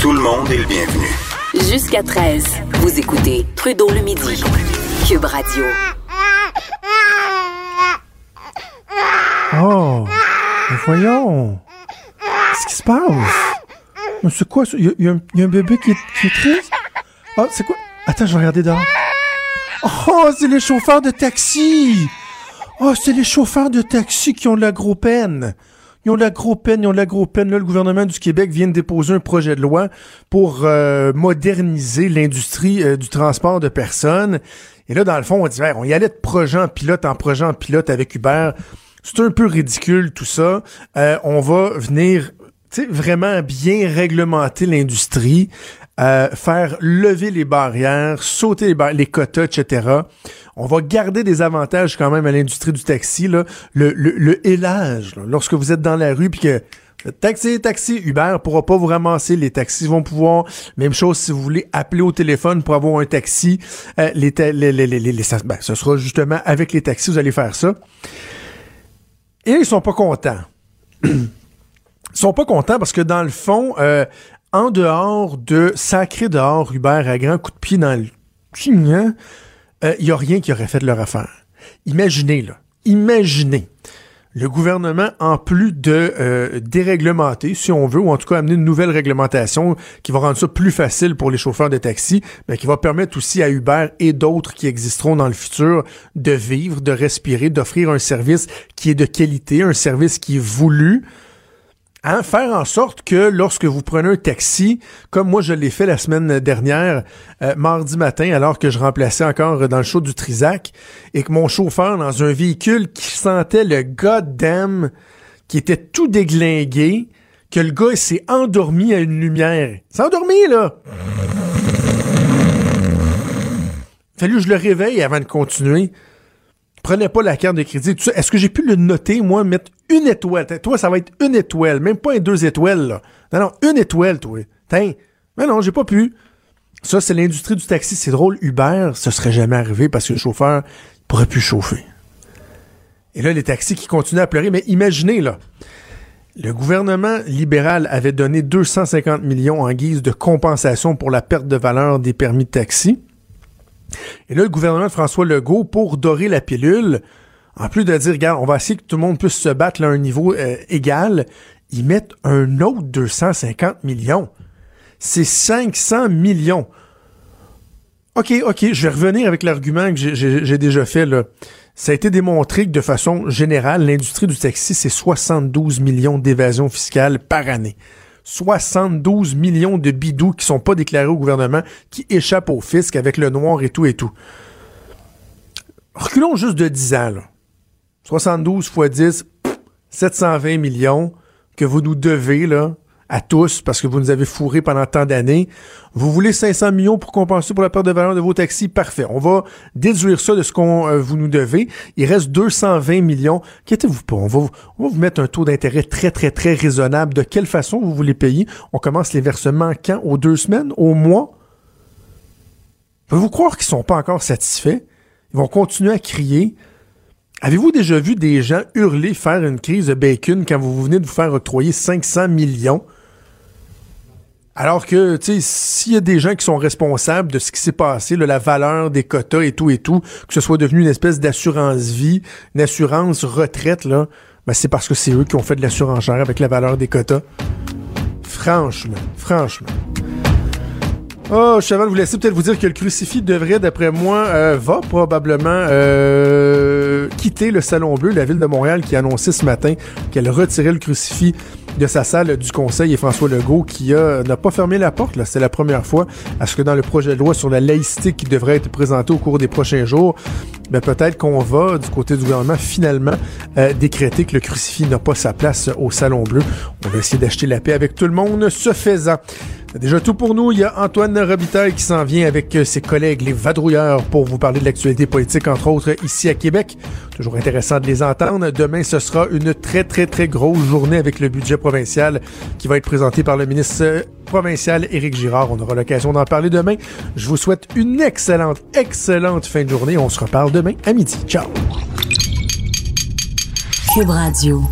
Tout le monde est le bienvenu. Jusqu'à 13, vous écoutez Trudeau le midi. Cube Radio. Oh, voyons. Qu'est-ce qui se passe? C'est quoi ça? Il y, a un bébé qui est, triste? Ah, c'est quoi? Attends, je vais regarder dehors. Oh, c'est le chauffeur de taxi! Oh, c'est les chauffeurs de taxi qui ont la gros peine. Ils ont la gros peine, ils ont la gros peine. Là, le gouvernement du Québec vient de déposer un projet de loi pour euh, moderniser l'industrie euh, du transport de personnes. Et là, dans le fond, on dit, on y allait de projet en pilote en projet en pilote avec Uber. C'est un peu ridicule tout ça. Euh, on va venir vraiment bien réglementer l'industrie, faire lever les barrières, sauter les, les quotas, etc on va garder des avantages quand même à l'industrie du taxi, là. Le, le, le hélage, lorsque vous êtes dans la rue puis que Taxi, taxi, Uber pourra pas vous ramasser. Les taxis vont pouvoir. Même chose si vous voulez appeler au téléphone pour avoir un taxi. Euh, les, les, les, les, ben, ce sera justement avec les taxis, vous allez faire ça. Et ils sont pas contents. sont pas contents parce que dans le fond, euh, en dehors de sacré dehors Uber à grand coup de pied dans le il euh, n'y a rien qui aurait fait de leur affaire. Imaginez, là, imaginez le gouvernement, en plus de euh, déréglementer, si on veut, ou en tout cas amener une nouvelle réglementation qui va rendre ça plus facile pour les chauffeurs de taxi, mais qui va permettre aussi à Uber et d'autres qui existeront dans le futur de vivre, de respirer, d'offrir un service qui est de qualité, un service qui est voulu, Hein, faire en sorte que lorsque vous prenez un taxi, comme moi je l'ai fait la semaine dernière, euh, mardi matin, alors que je remplaçais encore dans le show du Trisac, et que mon chauffeur dans un véhicule qui sentait le goddamn, qui était tout déglingué, que le gars s'est endormi à une lumière. S'est endormi, là! Fallu que je le réveille avant de continuer prenez pas la carte de crédit. Est-ce que j'ai pu le noter, moi, mettre une étoile? Toi, ça va être une étoile, même pas deux étoiles. Non, non, une étoile, toi. Tiens. Mais non, j'ai pas pu. Ça, c'est l'industrie du taxi. C'est drôle, Uber, ce serait jamais arrivé parce que le chauffeur pourrait plus chauffer. Et là, les taxis qui continuent à pleurer. Mais imaginez, là. Le gouvernement libéral avait donné 250 millions en guise de compensation pour la perte de valeur des permis de taxi. Et là, le gouvernement de François Legault, pour dorer la pilule, en plus de dire, regarde, on va essayer que tout le monde puisse se battre à un niveau euh, égal, ils mettent un autre 250 millions. C'est 500 millions. OK, OK, je vais revenir avec l'argument que j'ai déjà fait. Là. Ça a été démontré que de façon générale, l'industrie du taxi, c'est 72 millions d'évasion fiscale par année. 72 millions de bidous qui sont pas déclarés au gouvernement, qui échappent au fisc avec le noir et tout et tout. Reculons juste de 10 ans. 72 fois 10, 720 millions que vous nous devez là, à tous parce que vous nous avez fourré pendant tant d'années. Vous voulez 500 millions pour compenser pour la perte de valeur de vos taxis? Parfait. On va déduire ça de ce qu'on euh, vous nous devez. Il reste 220 millions. Quittez-vous pas? On va, on va vous mettre un taux d'intérêt très, très, très raisonnable. De quelle façon vous voulez payer? On commence les versements quand? Aux deux semaines? Au mois? Pouvez-vous croire qu'ils sont pas encore satisfaits? Ils vont continuer à crier. Avez-vous déjà vu des gens hurler faire une crise de bacon quand vous venez de vous faire octroyer 500 millions? Alors que, tu sais, s'il y a des gens qui sont responsables de ce qui s'est passé, la valeur des quotas et tout et tout, que ce soit devenu une espèce d'assurance vie, une assurance retraite, là, ben c'est parce que c'est eux qui ont fait de l'assurance avec la valeur des quotas. Franchement, franchement. Oh, Cheval, vous laissez peut-être vous dire que le crucifix devrait, d'après moi, euh, va probablement euh, quitter le Salon Bleu, la ville de Montréal qui a annoncé ce matin qu'elle retirait le crucifix de sa salle du Conseil et François Legault qui n'a pas fermé la porte. C'est la première fois à ce que dans le projet de loi sur la laïcité qui devrait être présenté au cours des prochains jours, ben peut-être qu'on va, du côté du gouvernement, finalement euh, décréter que le crucifix n'a pas sa place au Salon Bleu. On va essayer d'acheter la paix avec tout le monde, ce faisant. Déjà tout pour nous. Il y a Antoine Robitaille qui s'en vient avec euh, ses collègues, les vadrouilleurs, pour vous parler de l'actualité politique, entre autres, ici à Québec. Toujours intéressant de les entendre. Demain, ce sera une très, très, très grosse journée avec le budget provincial qui va être présenté par le ministre provincial Éric Girard. On aura l'occasion d'en parler demain. Je vous souhaite une excellente, excellente fin de journée. On se reparle demain à midi. Ciao! Cube Radio.